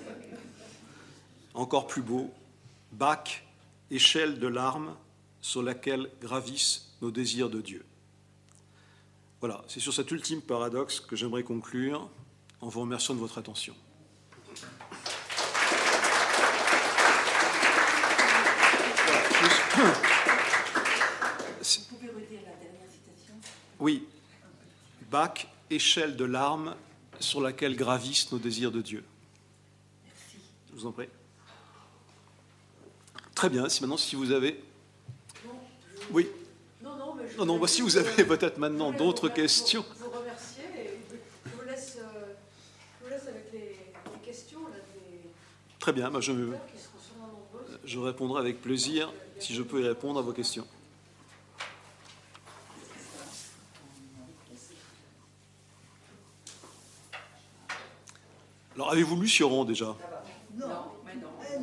encore plus beau, Bach, échelle de larmes sur laquelle gravissent nos désirs de Dieu. Voilà, c'est sur cet ultime paradoxe que j'aimerais conclure en vous remerciant de votre attention. Vous pouvez redire la dernière citation? Oui. Bach, échelle de larmes sur laquelle gravissent nos désirs de Dieu. Merci. Je vous en prie. Très bien. Si maintenant, si vous avez. Oui. Non, non, mais je non, non si vous avez peut-être maintenant d'autres questions. Vous remercier et je vous laisse, euh, je vous laisse avec les, questions. Là. Très bien. Bah, je, je répondrai avec plaisir si je peux y répondre à vos questions. Alors, avez-vous lu Sioran déjà? Non.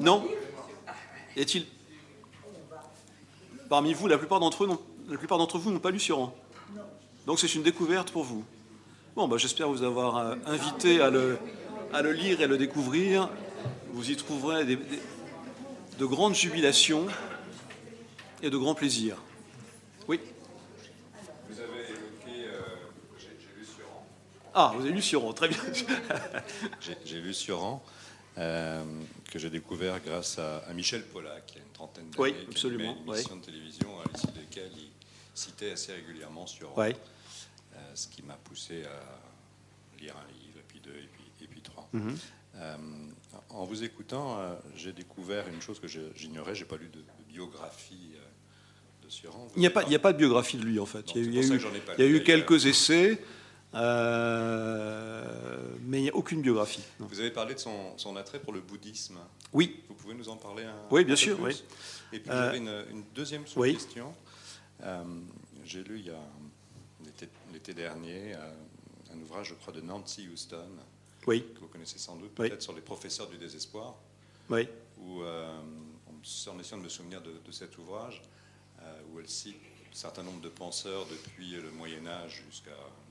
Non Y a-t-il Parmi vous, la plupart d'entre eux, la plupart d'entre vous n'ont pas lu Sioran. Donc c'est une découverte pour vous. Bon, bah, j'espère vous avoir euh, invité à le, à le lire et le découvrir. Vous y trouverez de grandes jubilations et de grands plaisirs. Oui Vous avez évoqué, euh, j'ai lu Sioran. Ah, vous avez lu Sioran, très bien. j'ai lu Sioran, euh, que j'ai découvert grâce à, Michel Pollack, il y a une trentaine d'années. Oui, absolument. Une émission de télévision à l'issue de laquelle il citait assez régulièrement Sioran. Oui. Euh, ce qui m'a poussé à lire un livre, et puis deux, et puis, et puis trois. Mhm. en vous écoutant, j'ai découvert une chose que j'ignorais, j'ai pas lu de, de biographie il n'y a, pas, a pas de biographie de lui, en fait. il y a, eu, il y a eu quelques essais, euh, mais il n'y a aucune biographie. Vous avez parlé de son, attrait pour le bouddhisme. Oui. Vous pouvez nous en parler un, oui, bien sûr, Oui. Et puis, j'avais euh, une, deuxième sous-question. Euh, j'ai lu il y a l'été dernier un ouvrage, je crois, de Nancy Houston, oui. que vous connaissez sans doute, peut-être sur les professeurs du désespoir. Oui. Où, en essayant de me souvenir de, de cet ouvrage, euh, où elle cite certain nombre de penseurs depuis le Moyen Âge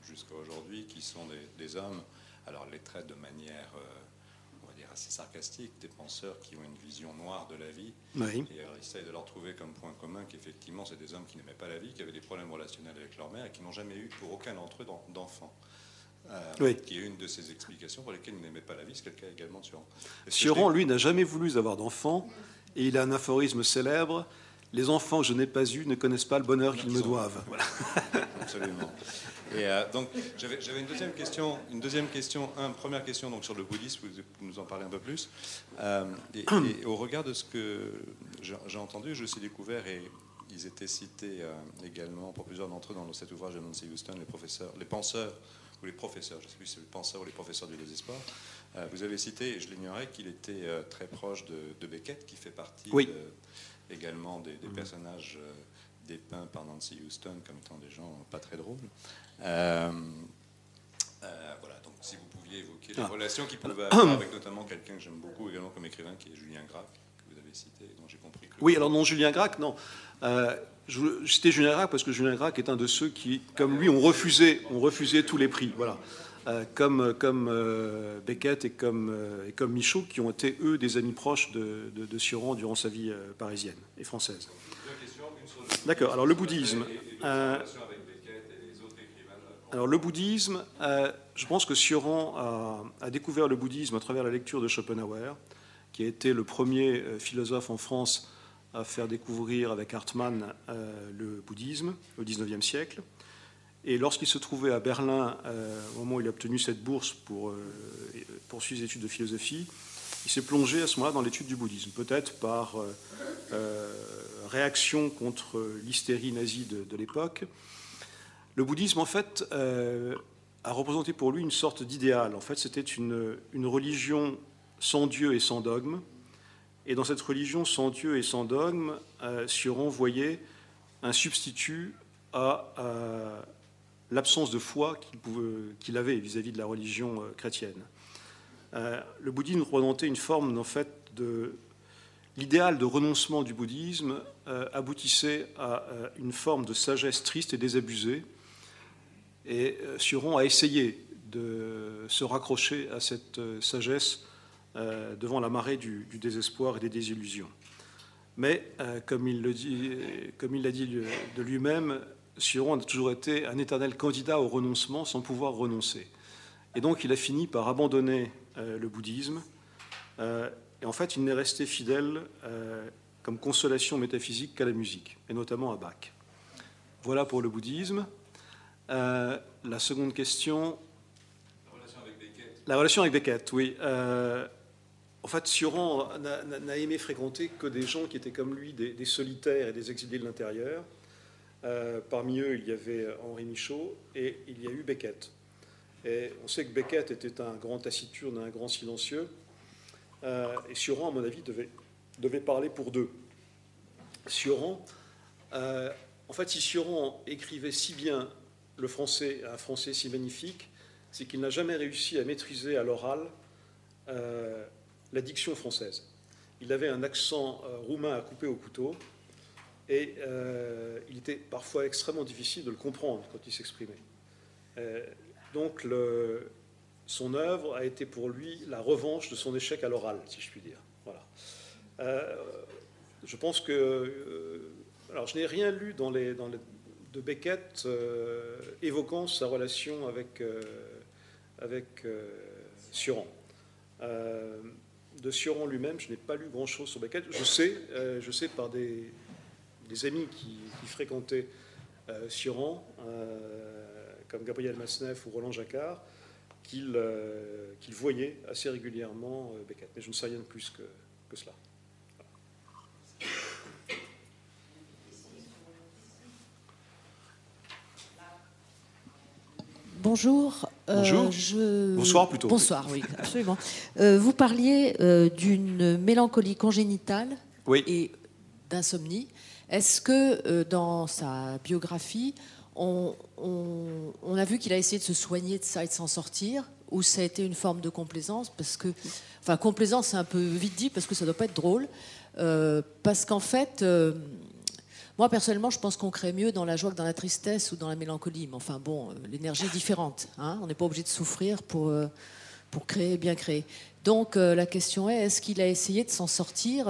jusqu'à aujourd'hui, qui sont des, hommes, alors les traite de manière, euh, on va dire, assez sarcastique, des penseurs qui ont une vision noire de la vie, et alors, essayent de leur trouver comme point commun qu'effectivement, c'est des hommes qui n'aimaient pas la vie, qui avaient des problèmes relationnels avec leur mère, et qui n'ont jamais eu, pour aucun d'entre eux, d'enfants. Euh, qui est une de ces explications pour lesquelles ils n'aimaient pas la vie, c'est le cas également de Sioran. Sioran, lui, n'a jamais voulu avoir d'enfants, et il a un aphorisme célèbre les enfants que je n'ai pas eus ne connaissent pas le bonheur qu'ils me doivent. Voilà. Absolument. Et euh, donc, j'avais une deuxième question, une deuxième question, une première question donc sur le bouddhisme, vous nous en parlez un peu plus. Euh, et, au regard de ce que j'ai entendu, je suis découvert et ils étaient cités euh, également pour plusieurs d'entre eux dans cet ouvrage de Nancy Houston, les professeurs, les penseurs ou les professeurs, je ne sais plus si c'est les penseurs ou les professeurs du désespoir. vous avez cité, et je l'ignorais, qu'il était très proche de, Beckett, qui fait partie oui. de également des, mm. personnages euh, dépeints par Nancy Houston comme étant des gens pas très drôles. Euh, euh, voilà, donc si vous pouviez évoquer les ah. relations qu'il pouvait avoir avec notamment quelqu'un que j'aime beaucoup également comme écrivain, qui est Julien Gracq, que vous avez cité, dont j'ai compris que... Oui, alors non, Julien Gracq, non. Euh, je citais Julien Gracq parce que Julien Gracq est un de ceux qui, comme lui, ont refusé, ont refusé tous les prix. Voilà. Euh, comme, comme euh, Beckett et comme, euh, et comme Michaud, qui ont été, eux, des amis proches de, de, Sioran durant sa vie parisienne et française. D'accord, alors le bouddhisme. Alors le bouddhisme, je pense que Sioran a, découvert le bouddhisme à travers la lecture de Schopenhauer, qui a été le premier philosophe en France à faire découvrir avec Hartmann le bouddhisme au XIXe siècle. Et lorsqu'il se trouvait à Berlin, au moment où il a obtenu cette bourse pour poursuivre ses études de philosophie, il s'est plongé à ce moment-là dans l'étude du bouddhisme, peut-être par euh, euh, réaction contre l'hystérie nazie de, l'époque. Le bouddhisme, en fait, euh, a représenté pour lui une sorte d'idéal. En fait, c'était une, une, religion sans Dieu et sans dogme. Et dans cette religion sans Dieu et sans dogme, Sioran voyait un substitut à, l'absence de foi qu'il avait vis-à-vis de la religion chrétienne. Euh, le bouddhisme représentait une forme, en fait, de. L'idéal de renoncement du bouddhisme euh, aboutissait à euh, une forme de sagesse triste et désabusée. Et Suron a essayé de se raccrocher à cette sagesse devant la marée du, désespoir et des désillusions. Mais, comme il l'a dit de lui-même, Suron a toujours été un éternel candidat au renoncement sans pouvoir renoncer. Et donc il a fini par abandonner euh, le bouddhisme. Euh, et en fait, il n'est resté fidèle euh, comme consolation métaphysique qu'à la musique, et notamment à Bach. Voilà pour le bouddhisme. la seconde question. La relation avec Beckett. La relation avec Beckett, oui. en fait, Sioran n'a aimé fréquenter que des gens qui étaient comme lui, des, solitaires et des exilés de l'intérieur. Parmi eux, il y avait Henri Michaud et il y a eu Beckett. Et on sait que Beckett était un grand taciturne, un grand silencieux. Euh, et Sioran, à mon avis, devait, devait parler pour deux. Sioran, euh, en fait, si Sioran écrivait si bien le français, un français si magnifique, c'est qu'il n'a jamais réussi à maîtriser à l'oral euh, la diction française. Il avait un accent roumain à couper au couteau, et il était parfois extrêmement difficile de le comprendre quand il s'exprimait. Donc son œuvre a été pour lui la revanche de son échec à l'oral, si je puis dire. Voilà. Euh, je pense que... Euh, alors je n'ai rien lu de Beckett euh, évoquant sa relation avec, avec Sioran. de Sioran lui-même, je n'ai pas lu grand-chose sur Beckett. Je sais, je sais par des, amis qui, qui fréquentaient Sioran comme Gabriel Masneff ou Roland Jacquard, qu'il euh, voyait assez régulièrement euh, Beckett. Mais je ne sais rien de plus que, cela. Bonjour. Euh, Bonjour. Bonsoir plutôt. Bonsoir, oui, absolument. vous parliez d'une mélancolie congénitale et d'insomnie. Est-ce que dans sa biographie, on, a vu qu'il a essayé de se soigner de ça et de s'en sortir, ou ça a été une forme de complaisance, parce que, enfin, complaisance, c'est un peu vite dit, parce que ça doit pas être drôle, euh, parce qu'en fait, euh, moi personnellement, je pense qu'on crée mieux dans la joie que dans la tristesse ou dans la mélancolie, mais enfin bon, euh, l'énergie est différente, hein. on n'est pas obligé de souffrir pour, pour créer, bien créer. Donc la question est, est-ce qu'il a essayé de s'en sortir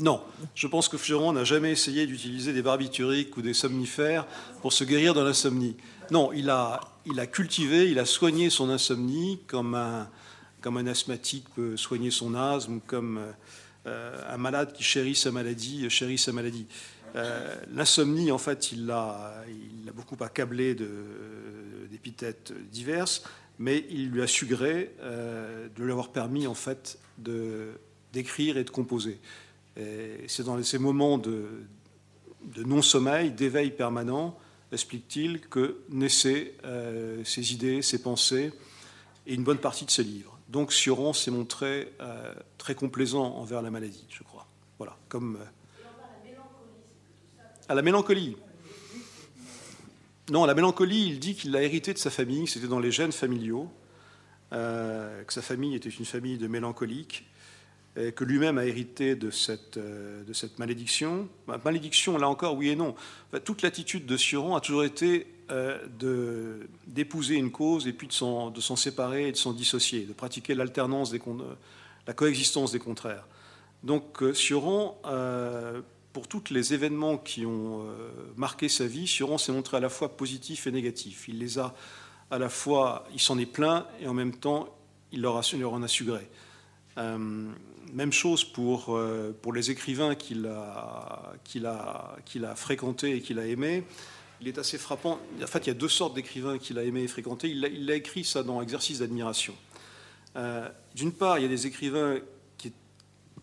Non, je pense que Florent n'a jamais essayé d'utiliser des barbituriques ou des somnifères pour se guérir de l'insomnie. Non, il a, il cultivé, il a soigné son insomnie comme un, asthmatique peut soigner son asthme, comme euh, un malade qui chérit sa maladie, chérit sa maladie. Euh, l'insomnie, en fait, il l'a beaucoup accablé d'épithètes diverses, mais il lui a su gré euh, de lui avoir permis, en fait, d'écrire et de composer. C'est dans ces moments de, de non-sommeil, d'éveil permanent, explique-t-il, que naissaient euh, ses idées, ses pensées et une bonne partie de ses livres. Donc Sioran s'est montré euh, très complaisant envers la maladie, je crois. Voilà, comme. Euh, à la mélancolie. Non, la mélancolie, il dit qu'il l'a hérité de sa famille, c'était dans les gènes familiaux, que sa famille était une famille de mélancoliques, que lui-même a hérité de cette, euh, malédiction. Bah, malédiction, là encore, oui et non. toute l'attitude de Sioran a toujours été euh, d'épouser une cause et puis de s'en séparer et de s'en dissocier, de pratiquer l'alternance, la coexistence des contraires. Donc Sioran pour tous les événements qui ont marqué sa vie, Suron s'est montré à la fois positif et négatif. Il les a à la fois, il s'en est plein et en même temps, il leur, en a su gré. même chose pour, pour les écrivains qu'il a, qu'il a, qu'il a fréquentés et qu'il a aimés il est assez frappant. En fait, il y a deux sortes d'écrivains qu'il a aimé et fréquenté. Il a, écrit ça dans Exercice d'admiration. Euh, d'une part, il y a des écrivains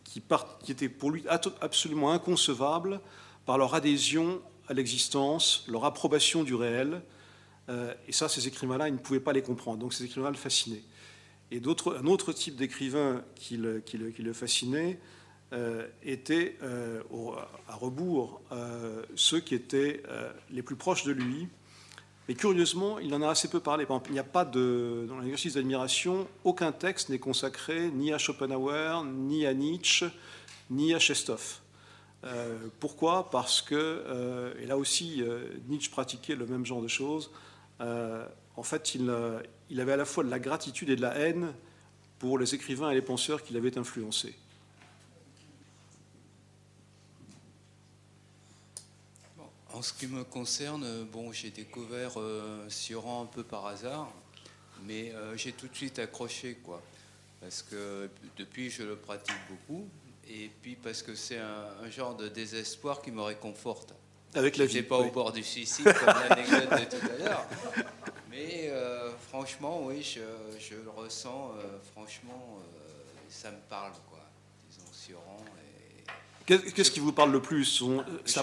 qui, étaient pour lui absolument inconcevables par leur adhésion à l'existence, leur approbation du réel. Euh, et ça, ces écrivains-là, il ne pouvaient pas les comprendre. Donc ces écrivains le fascinaient. Et un autre type d'écrivain qui le, qui, qui le fascinait, euh, étaient euh, à rebours ceux qui étaient les plus proches de lui. Mais curieusement, il en a assez peu parlé. il n'y a pas de, dans l'exercice d'admiration, aucun texte n'est consacré ni à Schopenhauer, ni à Nietzsche, ni à Chestov. pourquoi? Parce que, et là aussi, Nietzsche pratiquait le même genre de choses. en fait, il, il avait à la fois de la gratitude et de la haine pour les écrivains et les penseurs qu'il avait influencés. En ce qui me concerne, bon, j'ai découvert euh, Sioran un peu par hasard, mais euh, j'ai tout de suite accroché, quoi. Parce que depuis, je le pratique beaucoup, et puis parce que c'est un, genre de désespoir qui me réconforte. Avec la vie. pas au bord du suicide, comme l'anecdote de tout à l'heure. Mais euh, franchement, oui, je, je le ressens. franchement, ça me parle, quoi. Disons, Sioran. Qu'est-ce qui vous parle le plus son, sa,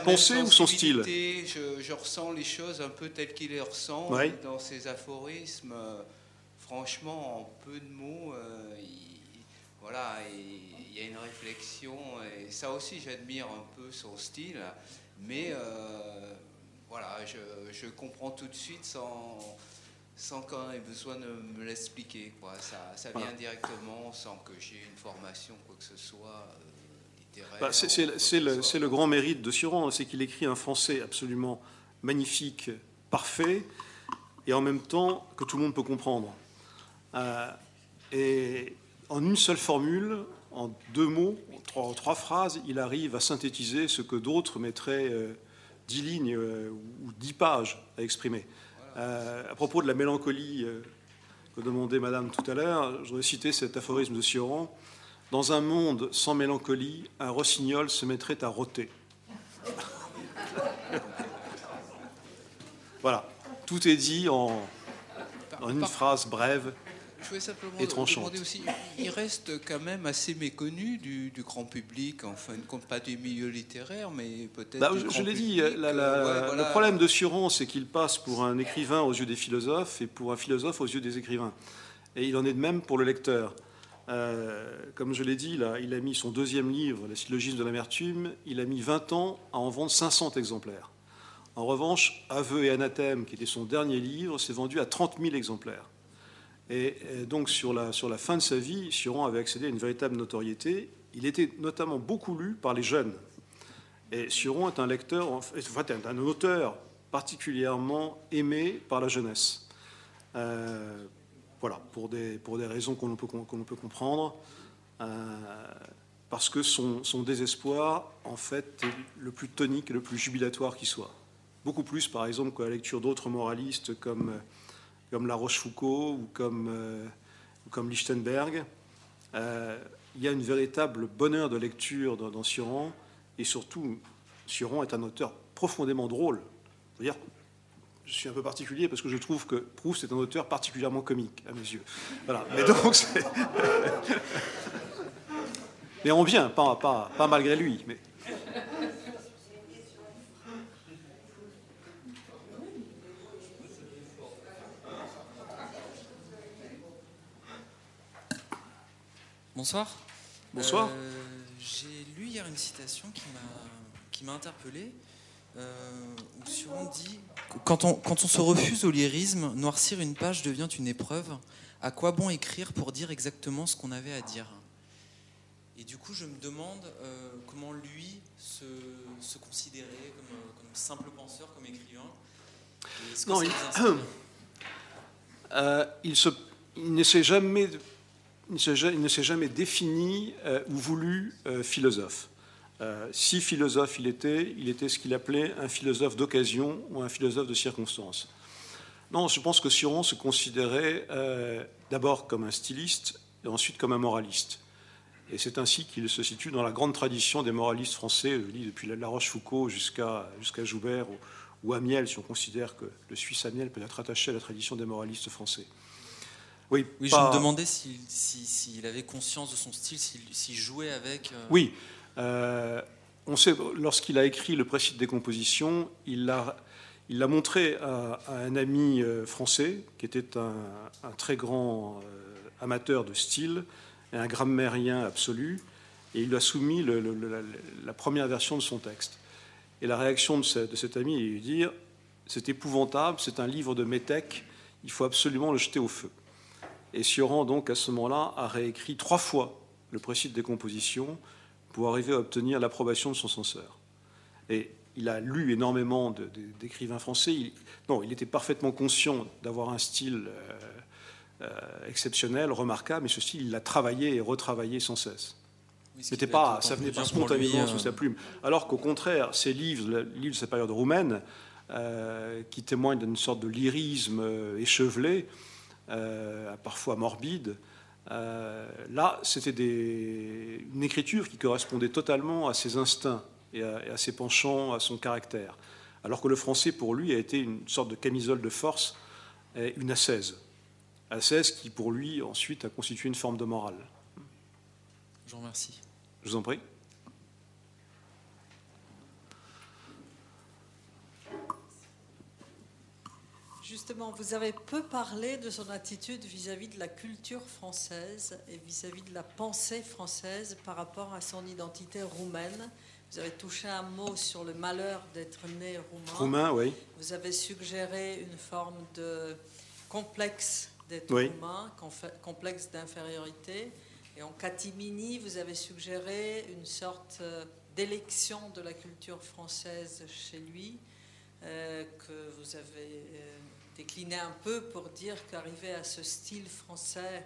pensée ou son style? je, ressens les choses un peu telles qu'il les ressent dans ses aphorismes. franchement, en peu de mots, euh, il, voilà, il, y a une réflexion. Et ça aussi, j'admire un peu son style. Mais euh, voilà, je, comprends tout de suite sans, sans qu'on ait besoin de me l'expliquer. Ça, ça vient directement sans que j'ai une formation, quoi que ce soit. Bah, c'est le, grand mérite de Sioran, c'est qu'il écrit un français absolument magnifique, parfait, et en même temps que tout le monde peut comprendre. Euh, et en une seule formule, en deux mots, en trois, phrases, il arrive à synthétiser ce que d'autres mettraient euh, dix lignes euh, ou dix pages à exprimer. à propos de la mélancolie que demandait Madame tout à l'heure, je voudrais citer cet aphorisme de Sioran dans un monde sans mélancolie, un rossignol se mettrait à rôter. voilà, tout est dit en, une phrase brève je simplement et tranchante. Aussi, il reste quand même assez méconnu du, grand public, enfin, ne compte pas du milieu littéraire, mais peut-être. Bah, je l'ai dit, euh, le problème de Suron, c'est qu'il passe pour un écrivain aux yeux des philosophes et pour un philosophe aux yeux des écrivains. Et il en est de même pour le lecteur. Euh, comme je l'ai dit, il a mis son deuxième livre, La syllogisme de l'amertume, il a mis 20 ans à en vendre 500 exemplaires. En revanche, Aveux et Anathème, qui était son dernier livre, s'est vendu à 30 000 exemplaires. Et, donc, sur la, sur la, fin de sa vie, Suron avait accédé à une véritable notoriété. Il était notamment beaucoup lu par les jeunes. Et Suron est un lecteur, en fait, un auteur particulièrement aimé par la jeunesse. Euh, voilà, pour des, pour des raisons qu'on peut, qu'on peut comprendre, euh, parce que son, son, désespoir, en fait, est le plus tonique et le plus jubilatoire qui soit. Beaucoup plus, par exemple, que la lecture d'autres moralistes comme, comme La Rochefoucauld ou comme, euh, comme Lichtenberg. Euh, il y a une véritable bonheur de lecture dans, dans et surtout, Sioran est un auteur profondément drôle. C'est-à-dire je suis un peu particulier parce que je trouve que Proust est un auteur particulièrement comique à mes yeux. Voilà. Mais donc, mais on vient, pas, pas, pas malgré lui. Mais... Bonsoir. Bonsoir. Euh, j'ai lu hier une citation qui m'a interpellé. Euh, quand on, quand on se refuse au lyrisme, noircir une page devient une épreuve. À quoi bon écrire pour dire exactement ce qu'on avait à dire? Et du coup, je me demande euh, comment lui se, se considérait comme, comme, simple penseur, comme écrivain? Non, il, euh, il, se, il, ne s'est jamais, il ne s'est jamais défini ou voulu philosophe. Si philosophe il était, il était ce qu'il appelait un philosophe d'occasion ou un philosophe de circonstance. Non, je pense que Sion se considérait d'abord comme un styliste et ensuite comme un moraliste. Et c'est ainsi qu'il se situe dans la grande tradition des moralistes français, je depuis La Rochefoucauld jusqu'à jusqu'à Joubert ou, Amiel, si on considère que le Suisse Amiel peut être attaché à la tradition des moralistes français. Oui, oui je me demandais s'il avait conscience de son style, s'il jouait avec. Euh, oui, euh, on sait, lorsqu'il a écrit le précide des compositions, il l'a montré à, un ami euh, français qui était un, très grand amateur de style et un grammairien absolu, et il lui a soumis la, première version de son texte. Et la réaction de, cet ami est de lui dire C'est épouvantable, c'est un livre de métèque, il faut absolument le jeter au feu. Et Sioran, donc, à ce moment-là, a réécrit trois fois le précide des compositions pour arriver à obtenir l'approbation de son censeur. Et il a lu énormément d'écrivains français. Il, non, il était parfaitement conscient d'avoir un style euh, euh, exceptionnel, remarquable, mais ceci, il l'a travaillé et retravaillé sans cesse. C'était pas, ça venait pas spontanément sous euh, sa plume. Alors qu'au contraire, ces livres, livres de sa période roumaine, euh, qui témoignent d'une sorte de lyrisme échevelé, parfois morbide, là, c'était une écriture qui correspondait totalement à ses instincts et à, et à, ses penchants, à son caractère. Alors que le français, pour lui, a été une sorte de camisole de force, et une ascèse ce qui, pour lui, ensuite a constitué une forme de morale. Je vous remercie. Je vous en prie. Justement, vous avez peu parlé de son attitude vis-à-vis de la culture française et vis-à-vis de la pensée française par rapport à son identité roumaine. Vous avez touché un mot sur le malheur d'être né roumain. Roumain, oui. Vous avez suggéré une forme de complexe d'être humain, complexe d'infériorité. Et en catimini, vous avez suggéré une sorte euh, d'élection de la culture française chez lui, euh, que vous avez euh, décliné un peu pour dire qu'arriver à ce style français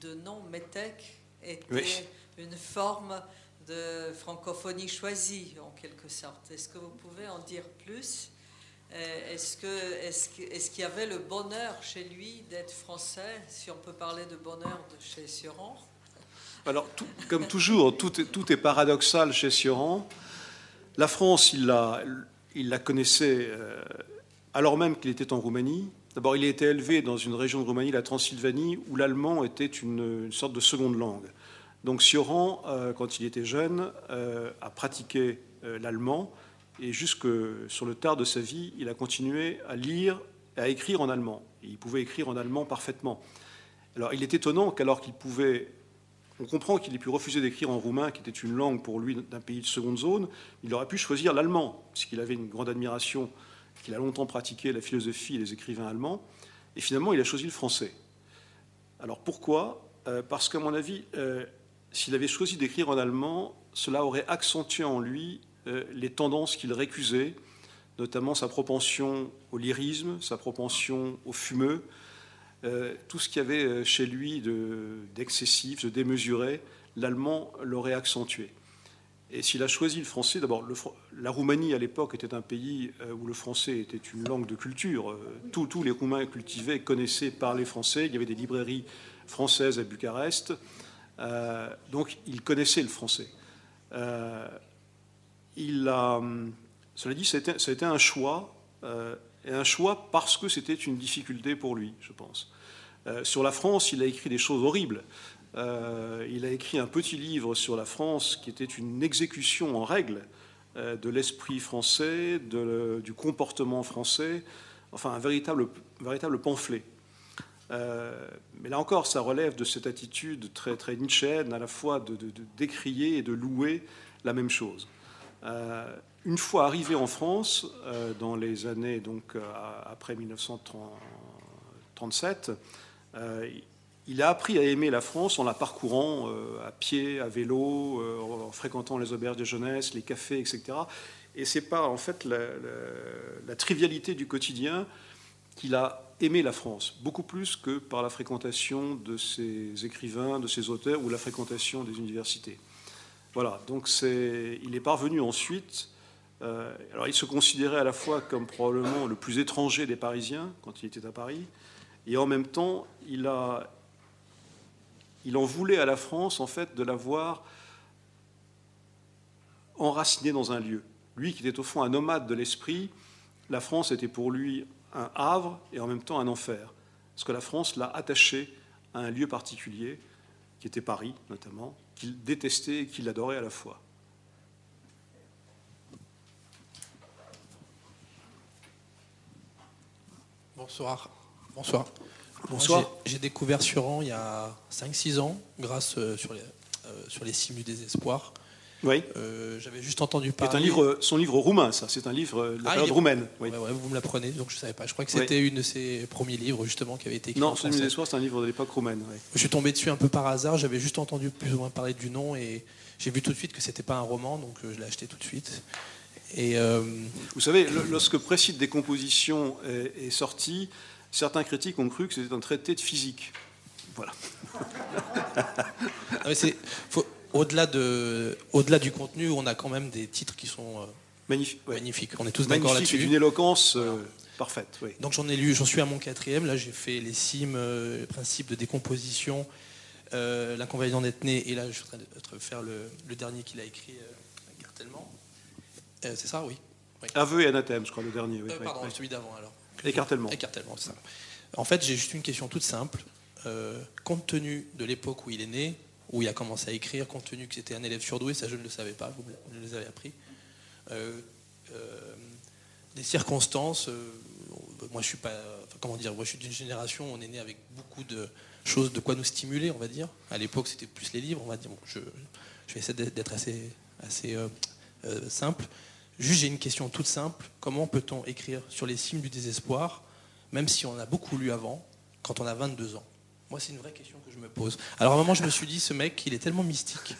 de nom métèque était une forme de francophonie choisie, en quelque sorte. Est-ce que vous pouvez en dire plus? Euh, est-ce qu'il est y avait le bonheur chez lui d'être français, si on peut parler de bonheur de chez Sioran Alors, comme toujours, tout est, tout est, paradoxal chez Sioran. La France, il la, il la connaissait euh, alors même qu'il était en Roumanie. D'abord, il a été élevé dans une région de Roumanie, la Transylvanie, où l'allemand était une, sorte de seconde langue. Donc Sioran, euh, quand il était jeune, a pratiqué l'allemand et jusque sur le tard de sa vie, il a continué à lire à écrire en allemand. Et il pouvait écrire en allemand parfaitement. Alors il est étonnant qu'alors qu'il pouvait... On comprend qu'il ait pu refuser d'écrire en roumain, qui était une langue pour lui d'un pays de seconde zone. Il aurait pu choisir l'allemand, puisqu'il avait une grande admiration, qu'il a longtemps pratiqué la philosophie et les écrivains allemands. Et finalement, il a choisi le français. Alors pourquoi? Euh, Parce qu'à mon avis, euh, s'il avait choisi d'écrire en allemand, cela aurait accentué en lui euh, les tendances qu'il récusait, notamment sa propension au lyrisme, sa propension au fumeux, tout ce qu'il y avait chez lui d'excessif, de, démesuré, l'allemand l'aurait accentué. Et s'il a choisi le français, d'abord, la Roumanie à l'époque était un pays où le français était une langue de culture. Tous, les Roumains cultivés connaissaient, parlaient français. Il y avait des librairies françaises à Bucarest. donc, il connaissait le français il a, cela dit, ça a été, un choix, euh, et un choix parce que c'était une difficulté pour lui, je pense. Euh, sur la France, il a écrit des choses horribles. Euh, il a écrit un petit livre sur la France qui était une exécution en règle de l'esprit français, du comportement français, enfin un véritable, véritable pamphlet. mais là encore, ça relève de cette attitude très, très nietzschéenne à la fois de, de décrier et de louer la même chose. Euh, une fois arrivé en France, euh, dans les années donc, euh, après 1937, il a appris à aimer la France en la parcourant à pied, à vélo, en fréquentant les auberges de jeunesse, les cafés, etc. Et c'est pas en fait la, trivialité du quotidien qu'il a aimé la France, beaucoup plus que par la fréquentation de ses écrivains, de ses auteurs ou la fréquentation des universités. Voilà, donc il est parvenu ensuite. alors il se considérait à la fois comme probablement le plus étranger des Parisiens quand il était à Paris, et en même temps, il, a, il en voulait à la France en fait de l'avoir enraciné dans un lieu. Lui qui était au fond un nomade de l'esprit, la France était pour lui un havre et en même temps un enfer. Parce que la France l'a attaché à un lieu particulier, qui était Paris notamment, qu'il détestait et qu'il adorait à la fois. Bonsoir. Bonsoir. Bonsoir. J'ai découvert Suran il y a 5-6 ans, grâce euh, sur les, euh, sur les du désespoir. Oui. Euh, j'avais juste entendu parler. C'est un livre, son livre roumain, ça. C'est un livre de la ah, période roumaine. Oui. vous me l'apprenez, donc je ne savais pas. Je crois que c'était une de ses premiers livres, justement, qui avait été écrit. Non, Celui des Soirs, c'est un livre de l'époque roumaine. Je suis tombé dessus un peu par hasard. J'avais juste entendu plus ou moins parler du nom et j'ai vu tout de suite que c'était pas un roman, donc euh, je l'ai acheté tout de suite. Et euh, Vous savez, lorsque Précide des compositions est, sorti, certains critiques ont cru que c'était un traité de physique. Voilà. Ah, au-delà de, au-delà du contenu, on a quand même des titres qui sont euh, magnifiques. On est tous d'accord là-dessus. Une éloquence euh, parfaite. Donc j'en ai lu, j'en suis à mon quatrième. Là, j'ai fait les cimes, euh, principes de décomposition, l'inconvénient d'être né. Et là, je suis en train de faire le, dernier qu'il a écrit, Écartèlement. c'est ça, oui. Aveu et anathème, je crois, le dernier. pardon, celui d'avant alors. Écartèlement. Écartèlement, c'est ça. En fait, j'ai juste une question toute simple. compte tenu de l'époque où il est né, où il a commencé à écrire, compte tenu que c'était un élève surdoué, ça je ne le savais pas, vous les avez appris. Euh, euh, des circonstances, euh, moi je suis pas, comment dire, moi je suis d'une génération, on est né avec beaucoup de choses de quoi nous stimuler, on va dire. À l'époque c'était plus les livres, on va dire. je, vais essayer d'être assez, assez simple. Juste j'ai une question toute simple, comment peut-on écrire sur les cimes du désespoir, même si on a beaucoup lu avant, quand on a 22 ans? Moi, c'est une vraie question que je me pose. Alors, à un moment, je me suis dit, ce mec, il est tellement mystique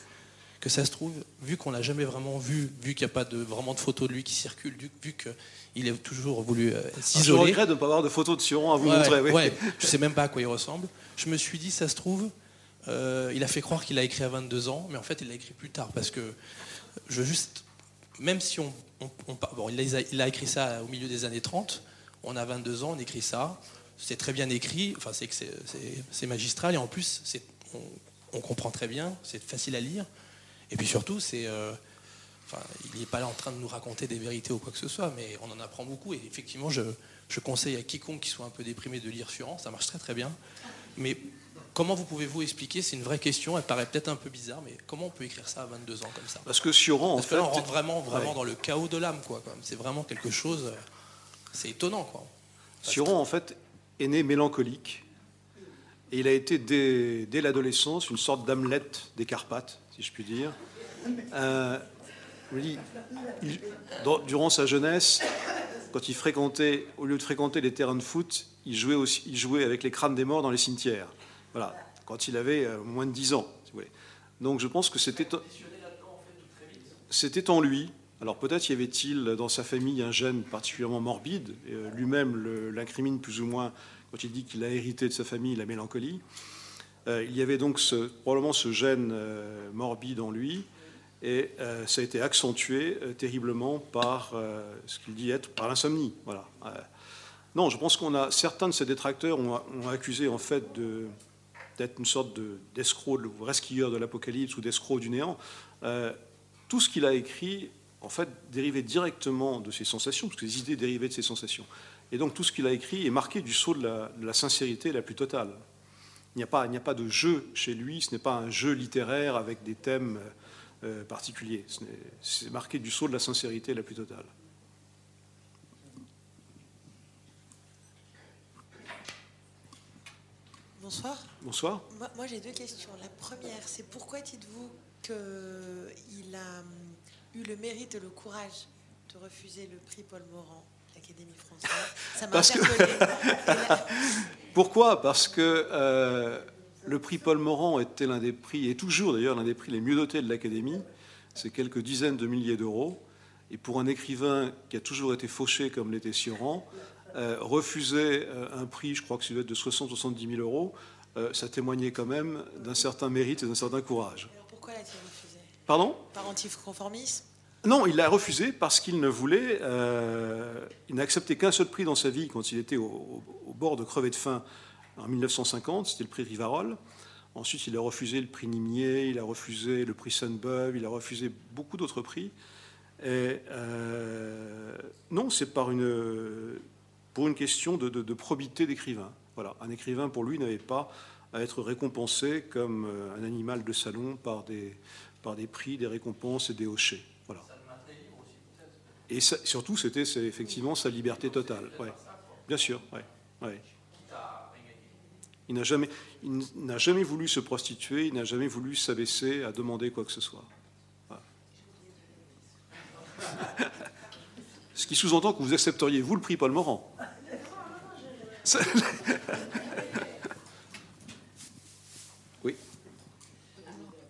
que ça se trouve, vu qu'on l'a jamais vraiment vu, vu qu'il n'y a pas de, vraiment de photos de lui qui circulent, vu, qu'il a toujours voulu euh, s'isoler. je regrette de ne pas avoir de photos de Sion à vous montrer. Oui. Ouais, je ne sais même pas à quoi il ressemble. Je me suis dit, ça se trouve, euh, il a fait croire qu'il a écrit à 22 ans, mais en fait, il l'a écrit plus tard. Parce que je juste, même si on. Il a, écrit ça au milieu des années 30, on a 22 ans, on écrit ça c'est très bien écrit, c'est magistral et en plus, on, comprend très bien, c'est facile à lire. Et puis surtout, c'est, euh, il n'est pas là en train de nous raconter des vérités ou quoi que ce soit, mais on en apprend beaucoup. Et effectivement, je, conseille à quiconque qui soit un peu déprimé de lire Suran, ça marche très très bien. Comment vous pouvez-vous expliquer C'est une vraie question, elle paraît peut-être un peu bizarre, mais comment on peut écrire ça à 22 ans comme ça Parce que Suran, en fait. on rentre vraiment, vraiment dans le chaos de l'âme, quoi. C'est vraiment quelque chose. Euh, c'est étonnant, quoi. Suran, en fait, est né mélancolique. Et il a été dès, l'adolescence une sorte d'Hamlet des Carpates, si je puis dire. Euh, durant sa jeunesse, quand il fréquentait, au lieu de fréquenter les terrains de foot, il jouait, aussi, il jouait avec les crânes des morts dans les cimetières. Voilà, quand il avait euh, moins de 10 ans. Si vous voulez. Donc je pense que c'était, c'était en lui. Alors peut-être y avait-il dans sa famille un gène particulièrement morbide, euh, lui-même l'incrimine plus ou moins quand il dit qu'il a hérité de sa famille la mélancolie. Euh, il y avait donc probablement ce gène euh, morbide en lui, et ça a été accentué terriblement par ce qu'il dit être par l'insomnie. Voilà. non, je pense qu'on a certains de ses détracteurs ont, accusé en fait d'être une sorte d'escroc, de, resquilleur de l'apocalypse ou d'escroc du néant. tout ce qu'il a écrit en fait, dérivé directement de ses sensations, parce que les idées dérivaient de ses sensations. Et donc tout ce qu'il a écrit est marqué du sceau de la, sincérité la plus totale. Il n'y a, pas, a pas de jeu chez lui, ce n'est pas un jeu littéraire avec des thèmes euh, particuliers. C'est marqué du sceau de la sincérité la plus totale. Bonsoir. Bonsoir. Moi, j'ai deux questions. La première, c'est pourquoi dites-vous qu'il a eu le mérite et le courage de refuser le prix Paul Morand, l'Académie française? Ça m'a interpellé. Pourquoi? Parce que euh, le prix Paul Morand était l'un des prix, et toujours d'ailleurs l'un des prix les mieux dotés de l'Académie. C'est quelques dizaines de milliers d'euros. Et pour un écrivain qui a toujours été fauché comme l'était Sioran, refuser euh, un prix, je crois que c'est de 60-70 000 euros, ça témoignait quand même d'un certain mérite et d'un certain courage. Alors pourquoi l'a-t-il refusé? Pardon? Par anticonformisme? Non, il l'a refusé parce qu'il ne voulait. il n'a accepté qu'un seul prix dans sa vie quand il était au, au bord de crever de faim en 1950, c'était le prix Rivarol. Ensuite, il a refusé le prix Nimier, il a refusé le prix Sunbub, il a refusé beaucoup d'autres prix. Et euh, non, c'est par une, pour une question de, probité d'écrivain. Voilà, un écrivain pour lui n'avait pas à être récompensé comme euh, un animal de salon par des, prix, des récompenses et des hochets. Voilà. Et surtout, c'était effectivement sa liberté totale. Ouais. Bien sûr, ouais. ouais. Il n'a jamais, jamais voulu se prostituer, il n'a jamais voulu s'abaisser à demander quoi que ce soit. Ce qui sous-entend que vous accepteriez, vous, le prix Paul Morand. oui.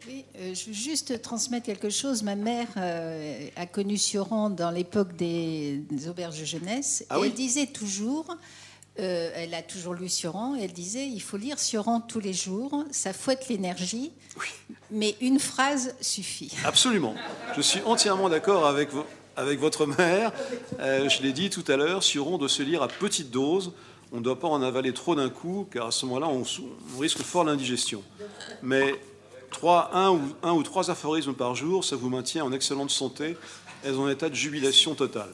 Oui, euh, je veux juste transmettre quelque chose. Ma mère euh, a connu Sioran dans l'époque des, auberges de jeunesse. Ah et elle disait toujours euh, elle a toujours lu Sioran, et elle disait il faut lire Sioran tous les jours, ça fouette l'énergie, mais une phrase suffit. Absolument. Je suis entièrement d'accord avec, avec votre mère. Euh, je l'ai dit tout à l'heure, Sioran doit se lire à petite dose. On ne doit pas en avaler trop d'un coup, car à ce moment-là, on, risque fort l'indigestion. Mais trois, un, ou, un ou trois aphorismes par jour, ça vous maintient en excellente santé et en état de jubilation totale.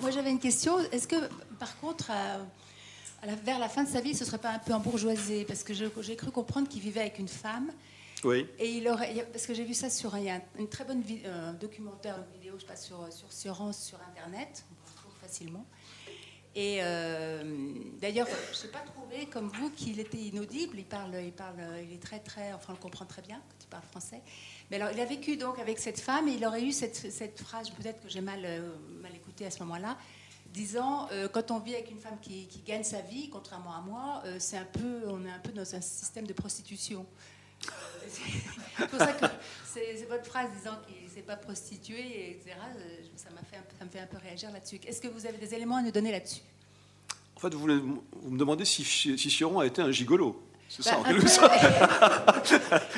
moi j'avais une question. Est-ce que par contre, vers la fin de sa vie, ce serait pas un peu embourgeoisé? Parce que j'ai cru comprendre qu'il vivait avec une femme. Oui. Et il aurait, parce que j'ai vu ça sur un, une très bonne euh, documentaire, une vidéo, je passe sur sur sur internet, on trouve facilement. Et euh, d'ailleurs, je n'ai pas trouvé comme vous qu'il était inaudible. Il parle, il parle, il est très très, enfin on le comprend très bien quand il parle français. Mais alors, il a vécu donc avec cette femme et il aurait eu cette, cette phrase, peut-être que j'ai mal euh, mal écouté à ce moment-là disant euh, quand on vit avec une femme qui, gagne sa vie, contrairement à moi, c'est un peu, on est un peu dans un système de prostitution. C'est pour ça que c'est votre phrase disant qu'il ne s'est pas prostitué, etc. Euh, ça, m'a fait ça me fait un peu réagir là-dessus. Est-ce que vous avez des éléments à nous donner là-dessus? En fait, vous, vous, me demandez si, si Chiron a été un gigolo. C'est ça, bah,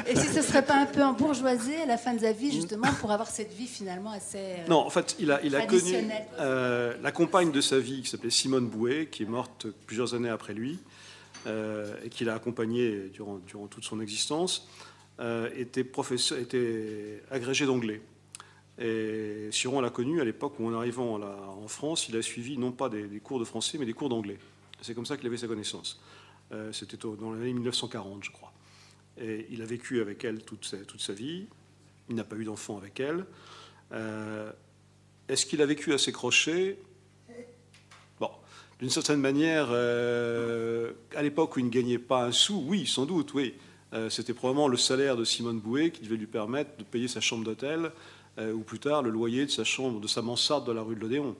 Et si ce ne serait pas un peu bourgeoisie à la fin de sa vie, justement, pour avoir cette vie finalement assez. Euh, non, en fait, il a, il a connu euh, la compagne de sa vie qui s'appelait Simone Bouet, qui est morte plusieurs années après lui, et qu'il a accompagnée durant, toute son existence, était, professeur, était agrégé d'anglais. Et Siron l'a connu à l'époque où, en arrivant en France, il a suivi non pas des, cours de français, mais des cours d'anglais. C'est comme ça qu'il avait sa connaissance. Euh, c'était dans l'année 1940, je crois. Et il a vécu avec elle toute sa, vie. Il n'a pas eu d'enfant avec elle. Euh, est-ce qu'il a vécu à ses crochets? D'une certaine manière, euh, à l'époque où il ne gagnait pas un sou, oui, sans doute, oui. C'était probablement le salaire de Simone Bouet qui devait lui permettre de payer sa chambre d'hôtel ou plus tard le loyer de sa chambre, de sa mansarde de la rue de l'Odéon.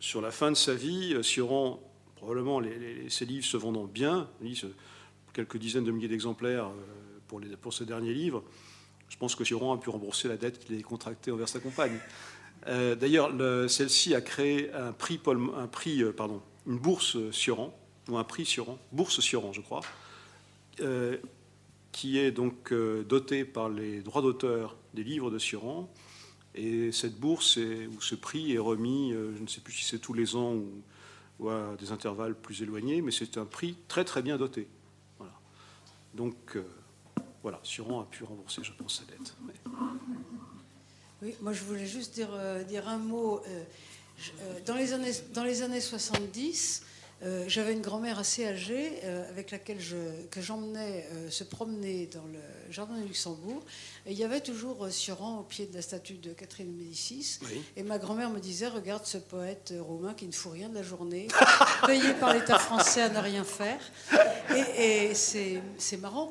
sur la fin de sa vie, Sioran probablement les, ces livres se vendant bien, quelques dizaines de milliers d'exemplaires euh, pour, ce dernier livre, je pense que Chiron a pu rembourser la dette qu'il avait contractée envers sa compagne. Euh, d'ailleurs, celle-ci a créé un prix, un euh, pardon, une bourse Sioran, ou un prix Sioran, bourse Sioran, je crois, qui est donc dotée par les droits d'auteur des livres de Sioran. Et cette bourse ou ce prix est remis, je ne sais plus si c'est tous les ans ou à des intervalles plus éloignés, mais c'est un prix très très bien doté. Voilà. Donc euh, voilà, Suron a pu rembourser, je pense, sa dette. Oui, moi je voulais juste dire, euh, dire un mot. Euh, dans, les années, dans les années 70, euh, j'avais une grand-mère assez âgée euh, avec laquelle je, que j'emmenais euh, se promener dans le jardin de Luxembourg. Et il y avait toujours Sioran au pied de la statue de Catherine de Médicis. Et ma grand-mère me disait Regarde ce poète romain qui ne fout rien de la journée, payé par l'État français à ne rien faire. Et, c'est, marrant.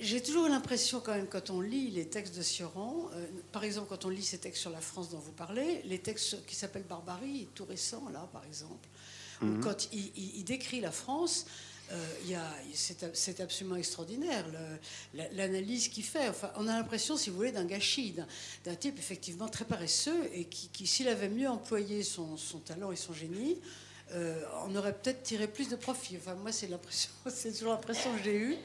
J'ai toujours l'impression, quand même, quand on lit les textes de Sioran, par exemple, quand on lit ces textes sur la France dont vous parlez, les textes qui s'appellent Barbarie, tout récent, là, par exemple, Mhm. Quand il, décrit la France, euh, c'est absolument extraordinaire l'analyse qu'il fait. Enfin, on a l'impression, si vous voulez, d'un gâchis, d'un type effectivement très paresseux et qui, s'il avait mieux employé son, talent et son génie, on aurait peut-être tiré plus de profit. Enfin, moi, c'est l'impression, c'est toujours l'impression que j'ai eue.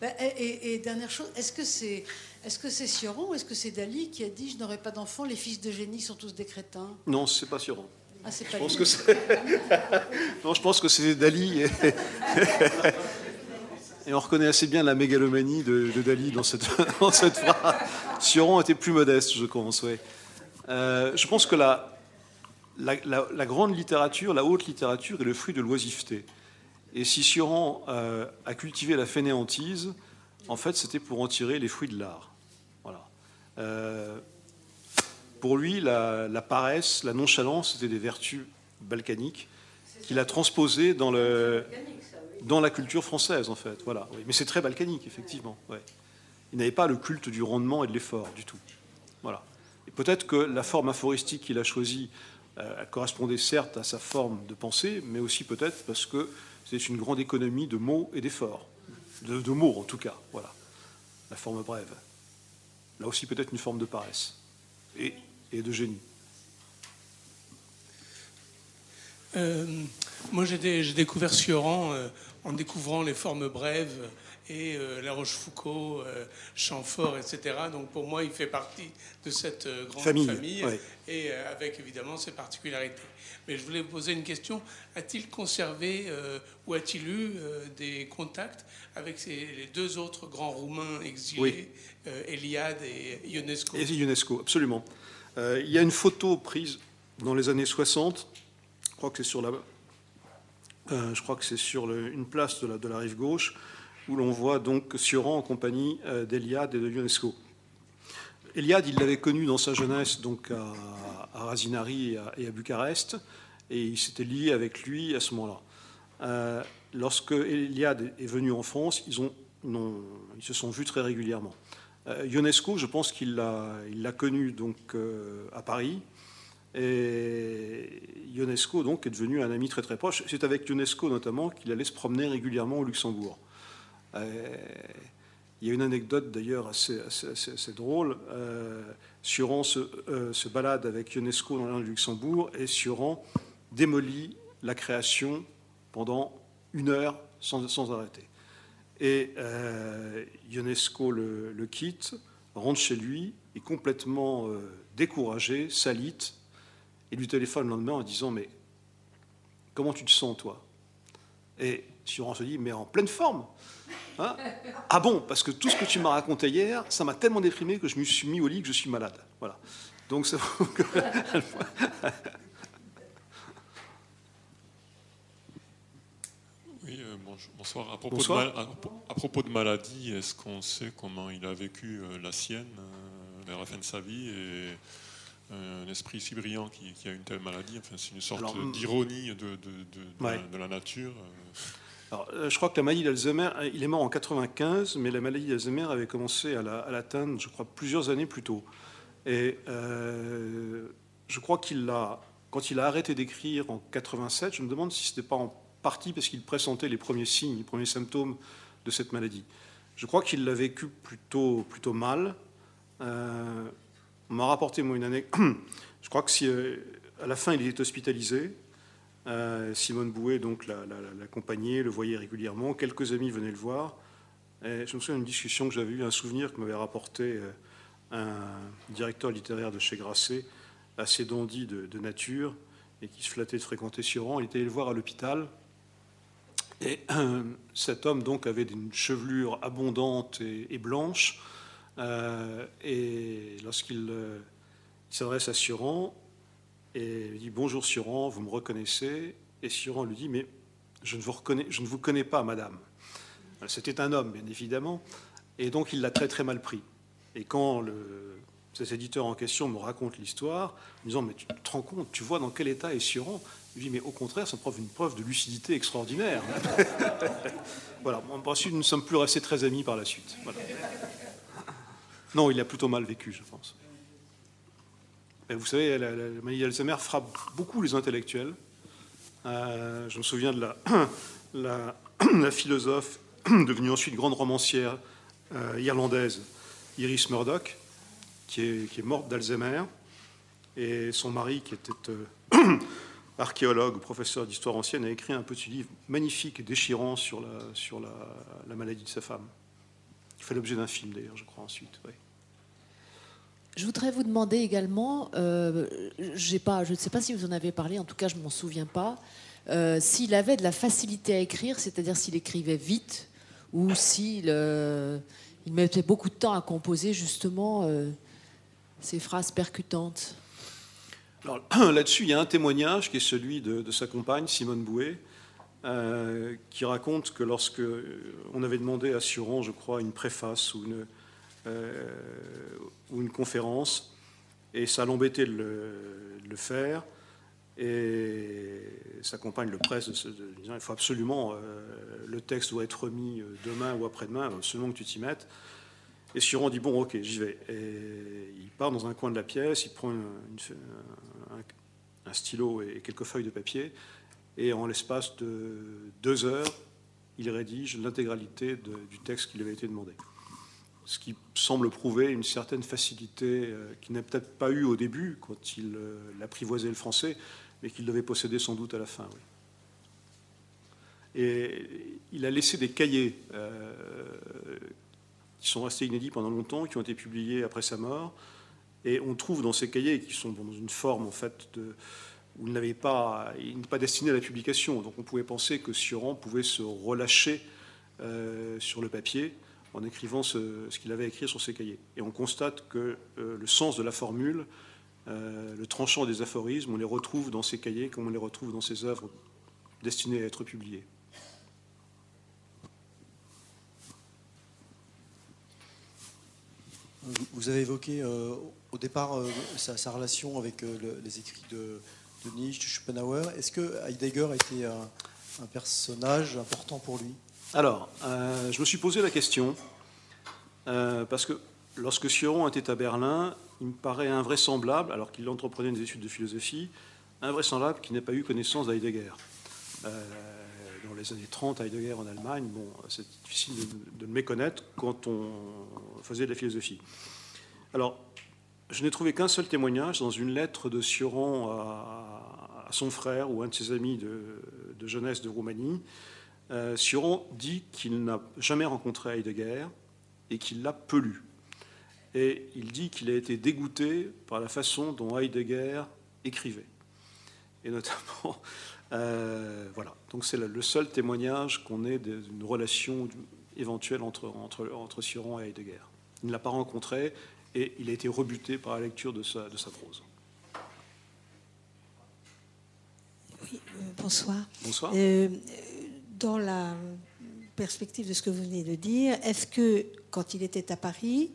Ben, et, dernière chose, est-ce que c'est est-ce que c'est Sioran ou est-ce que c'est Dali qui a dit je n'aurai pas d'enfants, les fils de génie sont tous des crétins? Non, c'est pas Sioran. Ah, c'est pas je pense que non, je pense que c'est Dali. Et... on reconnaît assez bien la mégalomanie de, Dali dans cette, dans cette phrase. Sioran était plus modeste, je pense. Ouais. Euh, je pense que la, la, grande littérature, la haute littérature est le fruit de l'oisiveté. Et si euh, a cultivé la fainéantise, en fait, c'était pour en tirer les fruits de l'art. Voilà. Euh, pour lui, la, paresse, la nonchalance, c'était des vertus balkaniques qu'il a transposées dans, le, dans la culture française, en fait. Voilà. Mais c'est très balkanique, effectivement. Il n'avait pas le culte du rendement et de l'effort du tout. Voilà. Et peut-être que la forme aphoristique qu'il a choisie euh, correspondait certes à sa forme de pensée, mais aussi peut-être parce que c'est une grande économie de mots et d'efforts, de, mots en tout cas. Voilà, la forme brève. Là aussi peut-être une forme de paresse et, de génie. Euh, moi, j'ai découvert Sioran euh, en découvrant les formes brèves et euh, La Rochefoucauld, euh, Chamfort, etc. Donc pour moi, il fait partie de cette euh, grande famille, et avec évidemment ses particularités. Mais je voulais vous poser une question. A-t-il conservé ou a-t-il eu des contacts avec les deux autres grands Roumains exilés, Eliade et Ionesco? Et Ionesco, absolument. il y a une photo prise dans les années 60, je crois que c'est sur la... je crois que c'est sur une place de la, de la rive gauche, où l'on voit donc Sioran en compagnie euh, d'Eliade et de Ionesco. Eliade, il l'avait connu dans sa jeunesse donc à, Razinari et à, Bucarest, et il s'était lié avec lui à ce moment-là. Euh, lorsque Eliade est venu en France, ils, se sont vus très régulièrement. Euh, Ionesco, je pense qu'il l'a connu donc à Paris, et Ionesco donc est devenu un ami très très proche. C'est avec Ionesco notamment qu'il allait se promener régulièrement au Luxembourg. Euh, il y a une anecdote d'ailleurs assez, drôle. Euh, Suran euh, se, balade avec Ionesco dans l'île du Luxembourg et Suran démolit la création pendant une heure sans, arrêter. Et Ionesco le, quitte, rentre chez lui, est complètement découragé, salite, et lui téléphone le lendemain en disant Mais comment tu te sens, toi? Suran se dit Mais en pleine forme Hein ah bon Parce que tout ce que tu m'as raconté hier, ça m'a tellement déprimé que je me suis mis au lit que je suis malade. Voilà. Donc ça Oui, euh, bonsoir. À propos, De à, propos, De maladie, est-ce qu'on sait comment il a vécu euh, la sienne euh, vers la fin de sa vie et un esprit si brillant qui, a une telle maladie? Enfin, c'est une sorte d'ironie de, de, la nature. Euh, je crois que la maladie d'Alzheimer, euh, il est mort en 95, mais la maladie d'Alzheimer avait commencé à l'atteindre, je crois, plusieurs années plus tôt. Et euh, je crois qu'il l'a, quand il a arrêté d'écrire en 87, je me demande si ce n'était pas en partie parce qu'il pressentait les premiers signes, les premiers symptômes de cette maladie. Je crois qu'il l'a vécu plutôt, plutôt mal. on m'a rapporté, moi, une année. je crois que si, à la fin, il était hospitalisé. Euh, Simone Bouet donc l'accompagnait, le voyait régulièrement. Quelques amis venaient le voir. Je me souviens d'une discussion que j'avais eue, un souvenir que m'avait rapporté euh, un directeur littéraire de chez Grasset, assez dandy de, nature, et qui se flattait de fréquenter Sioran. Il était allé le voir à l'hôpital. Et euh, cet homme donc avait une chevelure abondante et, blanche. et lorsqu'il s'adresse à Sioran, et il dit Bonjour Suran, vous me reconnaissez Et Suran lui dit Mais je ne vous, reconnais, je ne vous connais pas, madame. C'était un homme, bien évidemment. Et donc il l'a très très mal pris. Et quand le, cet éditeur en question me raconte l'histoire, en disant Mais tu te rends compte, tu vois dans quel état est Suran Je lui dis Mais au contraire, ça prouve une preuve de lucidité extraordinaire. voilà, ensuite, nous ne sommes plus restés très amis par la suite. Non, il a plutôt mal vécu, je pense vous savez, la, maladie d'Alzheimer frappe beaucoup les intellectuels. Euh, je me souviens de la, philosophe devenue ensuite grande romancière euh, irlandaise, Iris Murdoch, qui est, qui morte d'Alzheimer, et son mari, qui était euh, archéologue, professeur d'histoire ancienne, a écrit un petit livre magnifique et déchirant sur la, maladie de sa femme. Il fait l'objet d'un film d'ailleurs, je crois, ensuite. Je voudrais vous demander également, euh, je ne sais pas si vous en avez parlé, en tout cas je ne m'en souviens pas, euh, s'il avait de la facilité à écrire, c'est-à-dire s'il écrivait vite ou s'il euh, mettait beaucoup de temps à composer justement ces phrases percutantes. là-dessus, il y a un témoignage qui est celui de, sa compagne, Simone Bouet, qui raconte que lorsque on avait demandé à Suron, je crois, une préface ou une, ou une conférence, et ça l'embêtait de le faire, et sa compagne le presse de, disant il faut absolument, euh, le texte doit être remis euh, demain ou après-demain, seulement que tu t'y mettes. Et Suron dit bon, ok, j'y vais. Et il part dans un coin de la pièce, il prend un, stylo et quelques feuilles de papier, et en l'espace de deux heures, il rédige l'intégralité du texte qui lui avait été demandé. Ce qui semble prouver une certaine facilité euh, qu'il n'a peut-être pas eu au début, quand il apprivoisait le français, mais qu'il devait posséder sans doute à la fin. Et il a laissé des cahiers euh, qui sont restés inédits pendant longtemps, qui ont été publiés après sa mort. Et on trouve dans ces cahiers, qui sont dans une forme en fait où il pas, il n'est pas destiné à la publication. Donc on pouvait penser que Sioran pouvait se relâcher euh, sur le papier en écrivant ce, qu'il avait écrit sur ses cahiers. Et on constate que euh, le sens de la formule euh, le tranchant des aphorismes, on les retrouve dans ses cahiers comme on les retrouve dans ses œuvres destinées à être publiées. Vous avez évoqué euh, au départ sa, relation avec les écrits de, Nietzsche, de Schopenhauer. Est-ce que Heidegger était un, un, personnage important pour lui? Alors, je me suis posé la question, parce que lorsque Sioron était à Berlin, il me paraît invraisemblable, alors qu'il entreprenait des études de philosophie, invraisemblable qu'il n'ait pas eu connaissance d'Heidegger. Euh, dans les années 30, Heidegger en Allemagne, c'est difficile de, le méconnaître quand on faisait de la philosophie. Alors, je n'ai trouvé qu'un seul témoignage dans une lettre de Sioran à, son frère ou un de ses amis de, jeunesse de Roumanie. Euh, Sioran dit qu'il n'a jamais rencontré Heidegger et qu'il l'a peu lu. Et il dit qu'il a été dégoûté par la façon dont Heidegger écrivait. Et notamment, euh, voilà. Donc c'est le seul témoignage qu'on ait d'une relation éventuelle entre, entre, entre Sioran et Heidegger. Il ne l'a pas rencontré et il a été rebuté par la lecture de sa, de sa prose. Oui, euh, bonsoir. Bonsoir. Euh, dans la perspective de ce que vous venez de dire, est-ce que quand il était à Paris,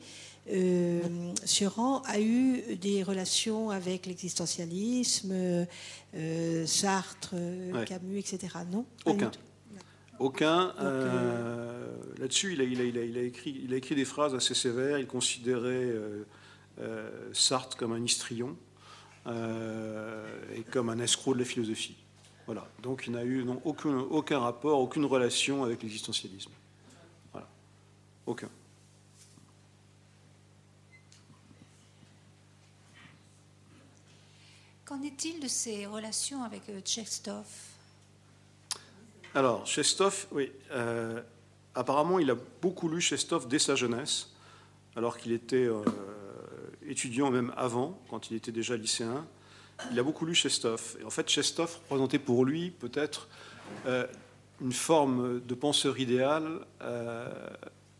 euh, Suran a eu des relations avec l'existentialisme, euh, Sartre, Camus, etc. Non Aucun. Aucun. Euh, là-dessus, il il a écrit des phrases assez sévères. Il considérait Sartre comme un histrion et comme un escroc de la philosophie. Voilà. Donc il n'a eu non, aucun, aucun rapport, aucune relation avec l'existentialisme. Voilà. Aucun. Qu'en est-il de ses relations avec euh, Chestov Alors, Chestov, oui. Euh, apparemment, il a beaucoup lu Chestov dès sa jeunesse, alors qu'il était euh, étudiant même avant, quand il était déjà lycéen. Il a beaucoup lu Chestov. Et en fait, Chestov représentait pour lui peut-être une forme de penseur idéal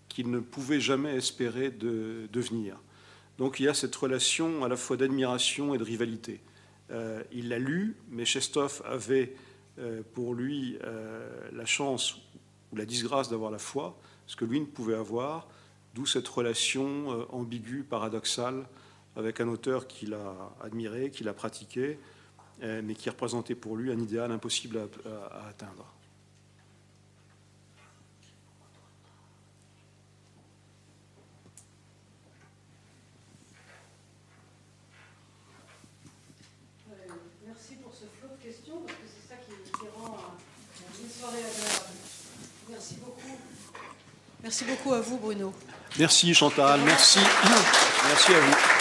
qu'il ne pouvait jamais espérer de devenir. Donc il y a cette relation à la fois d'admiration et de rivalité. Euh, il l'a lu, mais Chestov avait euh, pour lui euh, la chance ou la disgrâce d'avoir la foi, ce que lui ne pouvait avoir, d'où cette relation ambiguë, paradoxale, avec un auteur qu'il a admiré, qu'il a pratiqué, mais qui représentait pour lui un idéal impossible à atteindre. Merci beaucoup à vous, Bruno. Merci, Chantal. Merci. Merci à vous.